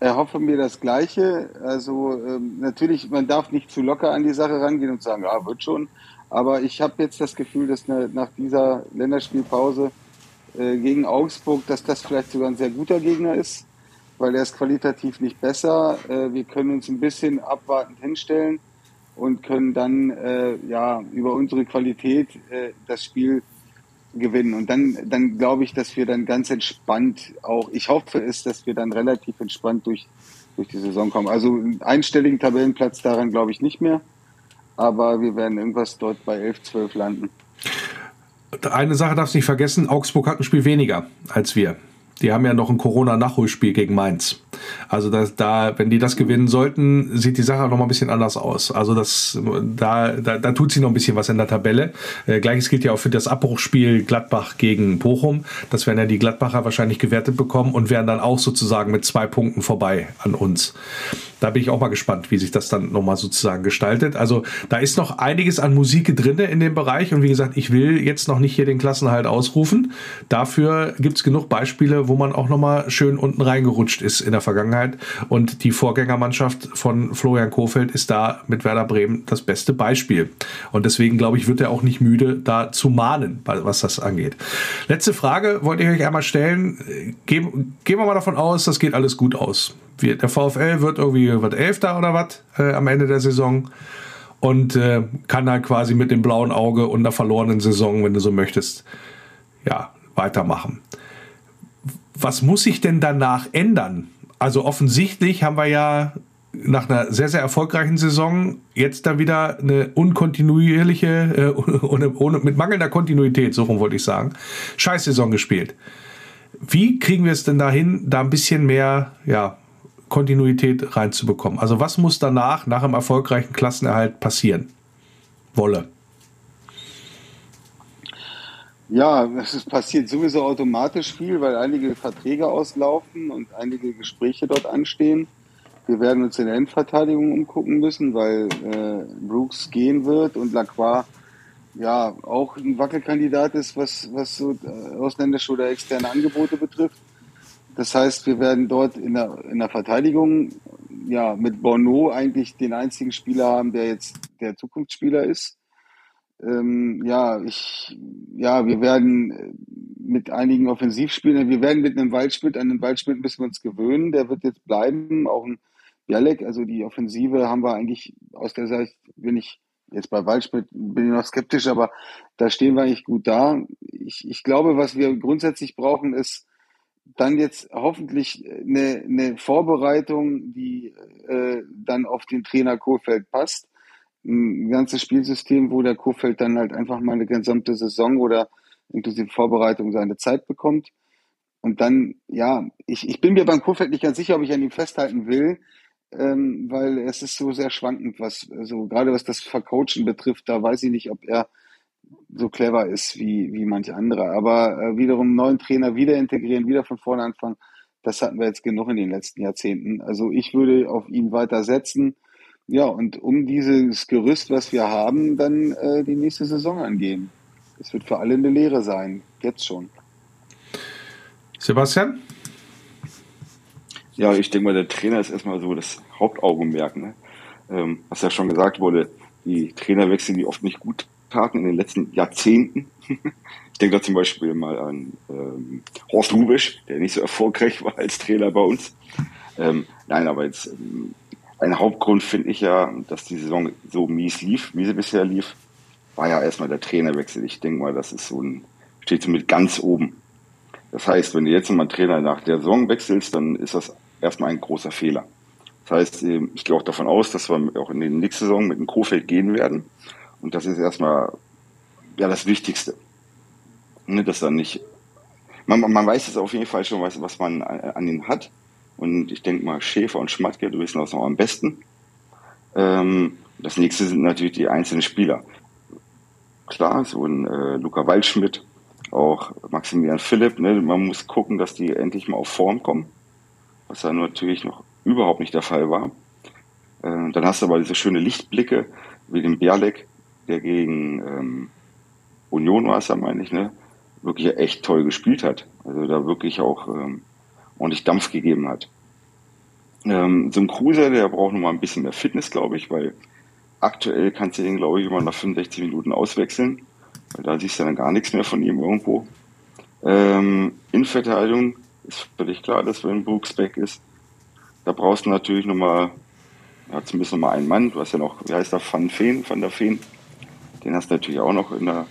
F: erhoffe mir das Gleiche. Also ähm, natürlich, man darf nicht zu locker an die Sache rangehen und sagen, ja, wird schon. Aber ich habe jetzt das Gefühl, dass ne, nach dieser Länderspielpause äh, gegen Augsburg, dass das vielleicht sogar ein sehr guter Gegner ist, weil er ist qualitativ nicht besser. Äh, wir können uns ein bisschen abwartend hinstellen und können dann äh, ja über unsere Qualität äh, das Spiel gewinnen. Und dann, dann glaube ich, dass wir dann ganz entspannt auch, ich hoffe es, dass wir dann relativ entspannt durch, durch die Saison kommen. Also einen einstelligen Tabellenplatz daran glaube ich nicht mehr. Aber wir werden irgendwas dort bei 11, 12 landen.
A: Eine Sache darfst du nicht vergessen, Augsburg hat ein Spiel weniger als wir. Die haben ja noch ein Corona-Nachholspiel gegen Mainz. Also das, da, wenn die das gewinnen sollten, sieht die Sache noch mal ein bisschen anders aus. Also das, da, da, da tut sie noch ein bisschen was in der Tabelle. Äh, Gleiches gilt ja auch für das Abbruchspiel Gladbach gegen Bochum. Das werden ja die Gladbacher wahrscheinlich gewertet bekommen und werden dann auch sozusagen mit zwei Punkten vorbei an uns. Da bin ich auch mal gespannt, wie sich das dann nochmal sozusagen gestaltet. Also da ist noch einiges an Musik drin in dem Bereich. Und wie gesagt, ich will jetzt noch nicht hier den Klassenhalt ausrufen. Dafür gibt es genug Beispiele, wo man auch nochmal schön unten reingerutscht ist in der Vergangenheit. Und die Vorgängermannschaft von Florian Kofeld ist da mit Werder Bremen das beste Beispiel. Und deswegen glaube ich, wird er auch nicht müde, da zu mahnen, was das angeht. Letzte Frage wollte ich euch einmal stellen. Gehen, gehen wir mal davon aus, das geht alles gut aus der VfL wird irgendwie wird Elfter oder was äh, am Ende der Saison und äh, kann halt quasi mit dem blauen Auge und einer verlorenen Saison, wenn du so möchtest, ja, weitermachen. Was muss sich denn danach ändern? Also offensichtlich haben wir ja nach einer sehr, sehr erfolgreichen Saison jetzt da wieder eine unkontinuierliche, äh, ohne, ohne, mit mangelnder Kontinuität, so rum wollte ich sagen, Scheißsaison gespielt. Wie kriegen wir es denn dahin, da ein bisschen mehr, ja, Kontinuität reinzubekommen. Also was muss danach, nach einem erfolgreichen Klassenerhalt passieren? Wolle.
F: Ja, es passiert sowieso automatisch viel, weil einige Verträge auslaufen und einige Gespräche dort anstehen. Wir werden uns in der Endverteidigung umgucken müssen, weil äh, Brooks gehen wird und Lacroix ja auch ein Wackelkandidat ist, was, was so äh, ausländische oder externe Angebote betrifft. Das heißt, wir werden dort in der, in der Verteidigung ja mit Bono eigentlich den einzigen Spieler haben, der jetzt der Zukunftsspieler ist. Ähm, ja, ich, ja, wir werden mit einigen Offensivspielern, wir werden mit einem Waldschmidt, an den Waldschmidt müssen wir uns gewöhnen, der wird jetzt bleiben, auch ein Bialek, also die Offensive haben wir eigentlich aus der Seite, bin ich jetzt bei Waldschmidt, bin ich noch skeptisch, aber da stehen wir eigentlich gut da. Ich, ich glaube, was wir grundsätzlich brauchen, ist dann jetzt hoffentlich eine, eine Vorbereitung, die äh, dann auf den Trainer Kurfeld passt. Ein ganzes Spielsystem, wo der Kurfeld dann halt einfach mal eine gesamte Saison oder inklusive Vorbereitung seine Zeit bekommt. Und dann, ja, ich, ich bin mir beim Kurfeld nicht ganz sicher, ob ich an ihm festhalten will, ähm, weil es ist so sehr schwankend, was, also gerade was das Vercoachen betrifft, da weiß ich nicht, ob er so clever ist wie, wie manche andere. Aber äh, wiederum neuen Trainer wieder integrieren, wieder von vorne anfangen, das hatten wir jetzt genug in den letzten Jahrzehnten. Also ich würde auf ihn weiter setzen. Ja, und um dieses Gerüst, was wir haben, dann äh, die nächste Saison angehen. Das wird für alle eine Lehre sein, jetzt schon.
A: Sebastian?
E: Ja, ich denke mal, der Trainer ist erstmal so das Hauptaugenmerk. Ne? Ähm, was ja schon gesagt wurde, die Trainer wechseln die oft nicht gut Taten in den letzten Jahrzehnten. ich denke da zum Beispiel mal an ähm, Horst Rubisch, der nicht so erfolgreich war als Trainer bei uns. Ähm, nein, aber jetzt ähm, ein Hauptgrund finde ich ja, dass die Saison so mies lief, wie sie bisher lief, war ja erstmal der Trainerwechsel. Ich denke mal, das ist so ein, steht so mit ganz oben. Das heißt, wenn du jetzt mal einen Trainer nach der Saison wechselst, dann ist das erstmal ein großer Fehler. Das heißt, ähm, ich gehe auch davon aus, dass wir auch in der nächsten Saison mit dem Kofeld gehen werden. Und das ist erstmal ja das Wichtigste. Ne, dass dann nicht. Man, man weiß jetzt auf jeden Fall schon, was, was man an ihn hat. Und ich denke mal, Schäfer und Schmatke, du wissen das noch am besten. Ähm, das nächste sind natürlich die einzelnen Spieler. Klar, so ein äh, Luca Waldschmidt, auch Maximilian Philipp, ne, man muss gucken, dass die endlich mal auf Form kommen, was da natürlich noch überhaupt nicht der Fall war. Äh, dann hast du aber diese schöne Lichtblicke wie den Bialek, der gegen ähm, Union war es ja, meine ich, ne, wirklich echt toll gespielt hat. Also da wirklich auch ähm, ordentlich Dampf gegeben hat. Ähm, so ein Cruiser, der braucht noch mal ein bisschen mehr Fitness, glaube ich, weil aktuell kannst du den, glaube ich, immer nach 65 Minuten auswechseln. Weil da siehst du dann gar nichts mehr von ihm irgendwo. Ähm, Innenverteidigung ist völlig klar, dass wenn Brooks back ist, da brauchst du natürlich nochmal, ja, zumindest nochmal einen Mann. Du hast ja noch, wie heißt der, Van Feen, Van der Feen. Den hast du natürlich auch noch in der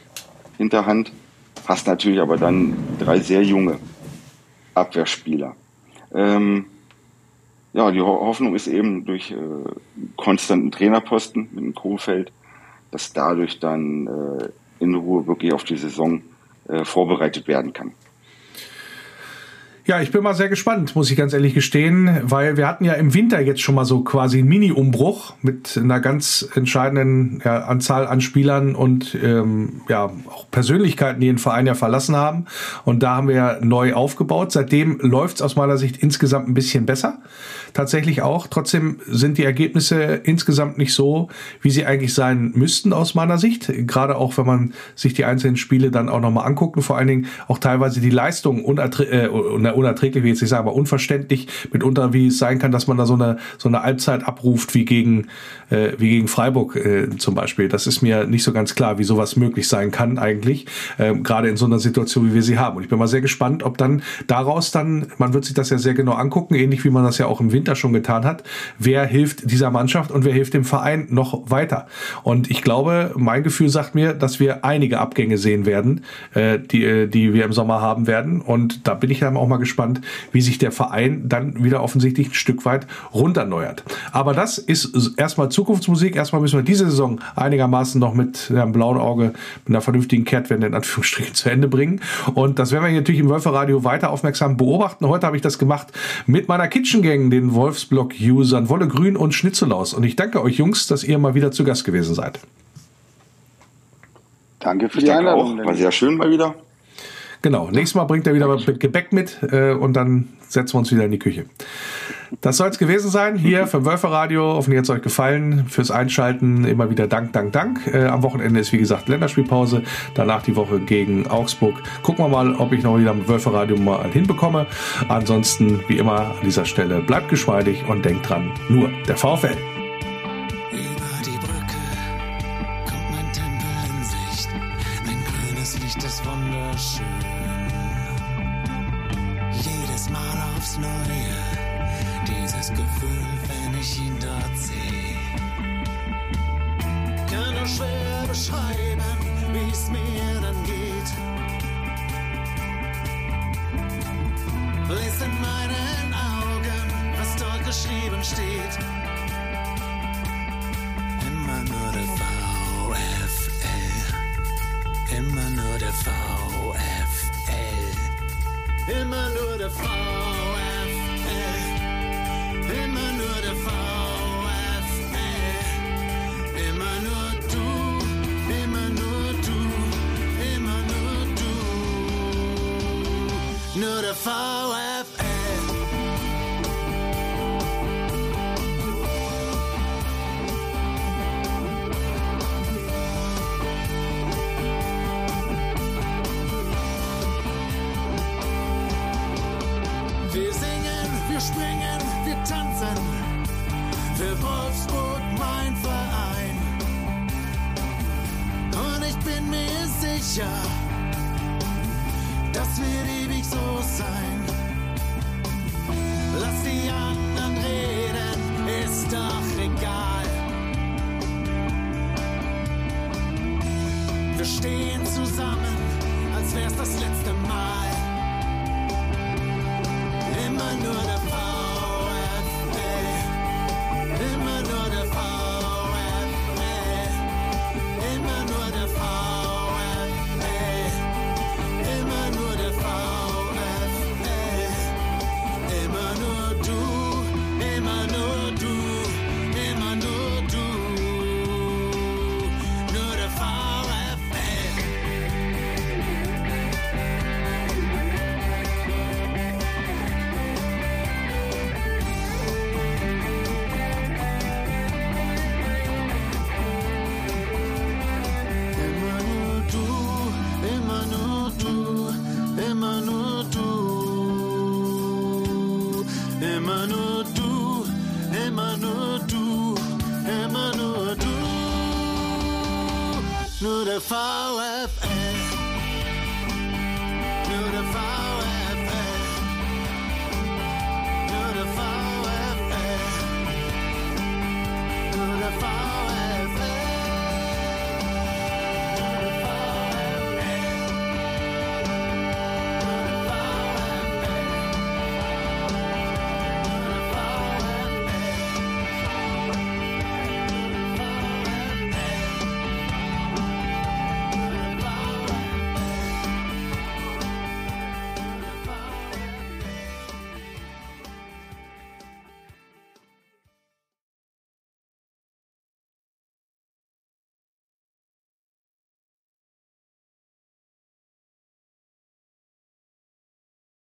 E: Hinterhand. Hast natürlich aber dann drei sehr junge Abwehrspieler. Ähm, ja, die Hoffnung ist eben durch äh, konstanten Trainerposten mit dem Kohlfeld, dass dadurch dann äh, in Ruhe wirklich auf die Saison äh, vorbereitet werden kann.
A: Ja, ich bin mal sehr gespannt, muss ich ganz ehrlich gestehen, weil wir hatten ja im Winter jetzt schon mal so quasi einen Mini-Umbruch mit einer ganz entscheidenden ja, Anzahl an Spielern und ähm, ja auch Persönlichkeiten, die den Verein ja verlassen haben. Und da haben wir ja neu aufgebaut. Seitdem läuft es aus meiner Sicht insgesamt ein bisschen besser. Tatsächlich auch. Trotzdem sind die Ergebnisse insgesamt nicht so, wie sie eigentlich sein müssten aus meiner Sicht. Gerade auch, wenn man sich die einzelnen Spiele dann auch nochmal anguckt und vor allen Dingen auch teilweise die Leistung unerträglich äh, unerträglich, wie jetzt nicht sagen, aber unverständlich mitunter, wie es sein kann, dass man da so eine, so eine Halbzeit abruft wie gegen, äh, wie gegen Freiburg äh, zum Beispiel. Das ist mir nicht so ganz klar, wie sowas möglich sein kann eigentlich, äh, gerade in so einer Situation, wie wir sie haben. Und ich bin mal sehr gespannt, ob dann daraus dann, man wird sich das ja sehr genau angucken, ähnlich wie man das ja auch im Winter schon getan hat, wer hilft dieser Mannschaft und wer hilft dem Verein noch weiter. Und ich glaube, mein Gefühl sagt mir, dass wir einige Abgänge sehen werden, äh, die, äh, die wir im Sommer haben werden. Und da bin ich dann auch mal gespannt, wie sich der Verein dann wieder offensichtlich ein Stück weit runterneuert. Aber das ist erstmal Zukunftsmusik. Erstmal müssen wir diese Saison einigermaßen noch mit einem blauen Auge, mit einer vernünftigen Kehrtwende in Anführungsstrichen zu Ende bringen. Und das werden wir natürlich im Wölferradio weiter aufmerksam beobachten. Heute habe ich das gemacht mit meiner Kitchen Gang, den Wolfsblock-Usern Wolle Grün und Schnitzelaus. Und ich danke euch Jungs, dass ihr mal wieder zu Gast gewesen seid.
E: Danke für ich die Einladung. Auch. War sehr schön mal wieder.
A: Genau, nächstes Mal bringt er wieder Gebäck mit äh, und dann setzen wir uns wieder in die Küche. Das soll es gewesen sein hier für Wölfer Radio. Hoffentlich hat es euch gefallen. Fürs Einschalten immer wieder Dank, Dank, Dank. Äh, am Wochenende ist wie gesagt Länderspielpause. Danach die Woche gegen Augsburg. Gucken wir mal, ob ich noch wieder mit Wölfer Radio mal hinbekomme. Ansonsten, wie immer, an dieser Stelle bleibt geschmeidig und denkt dran, nur der VfL.
G: beschreiben, wie's mir dann geht. Lies in meinen Augen, was dort geschrieben steht. far
D: VfL.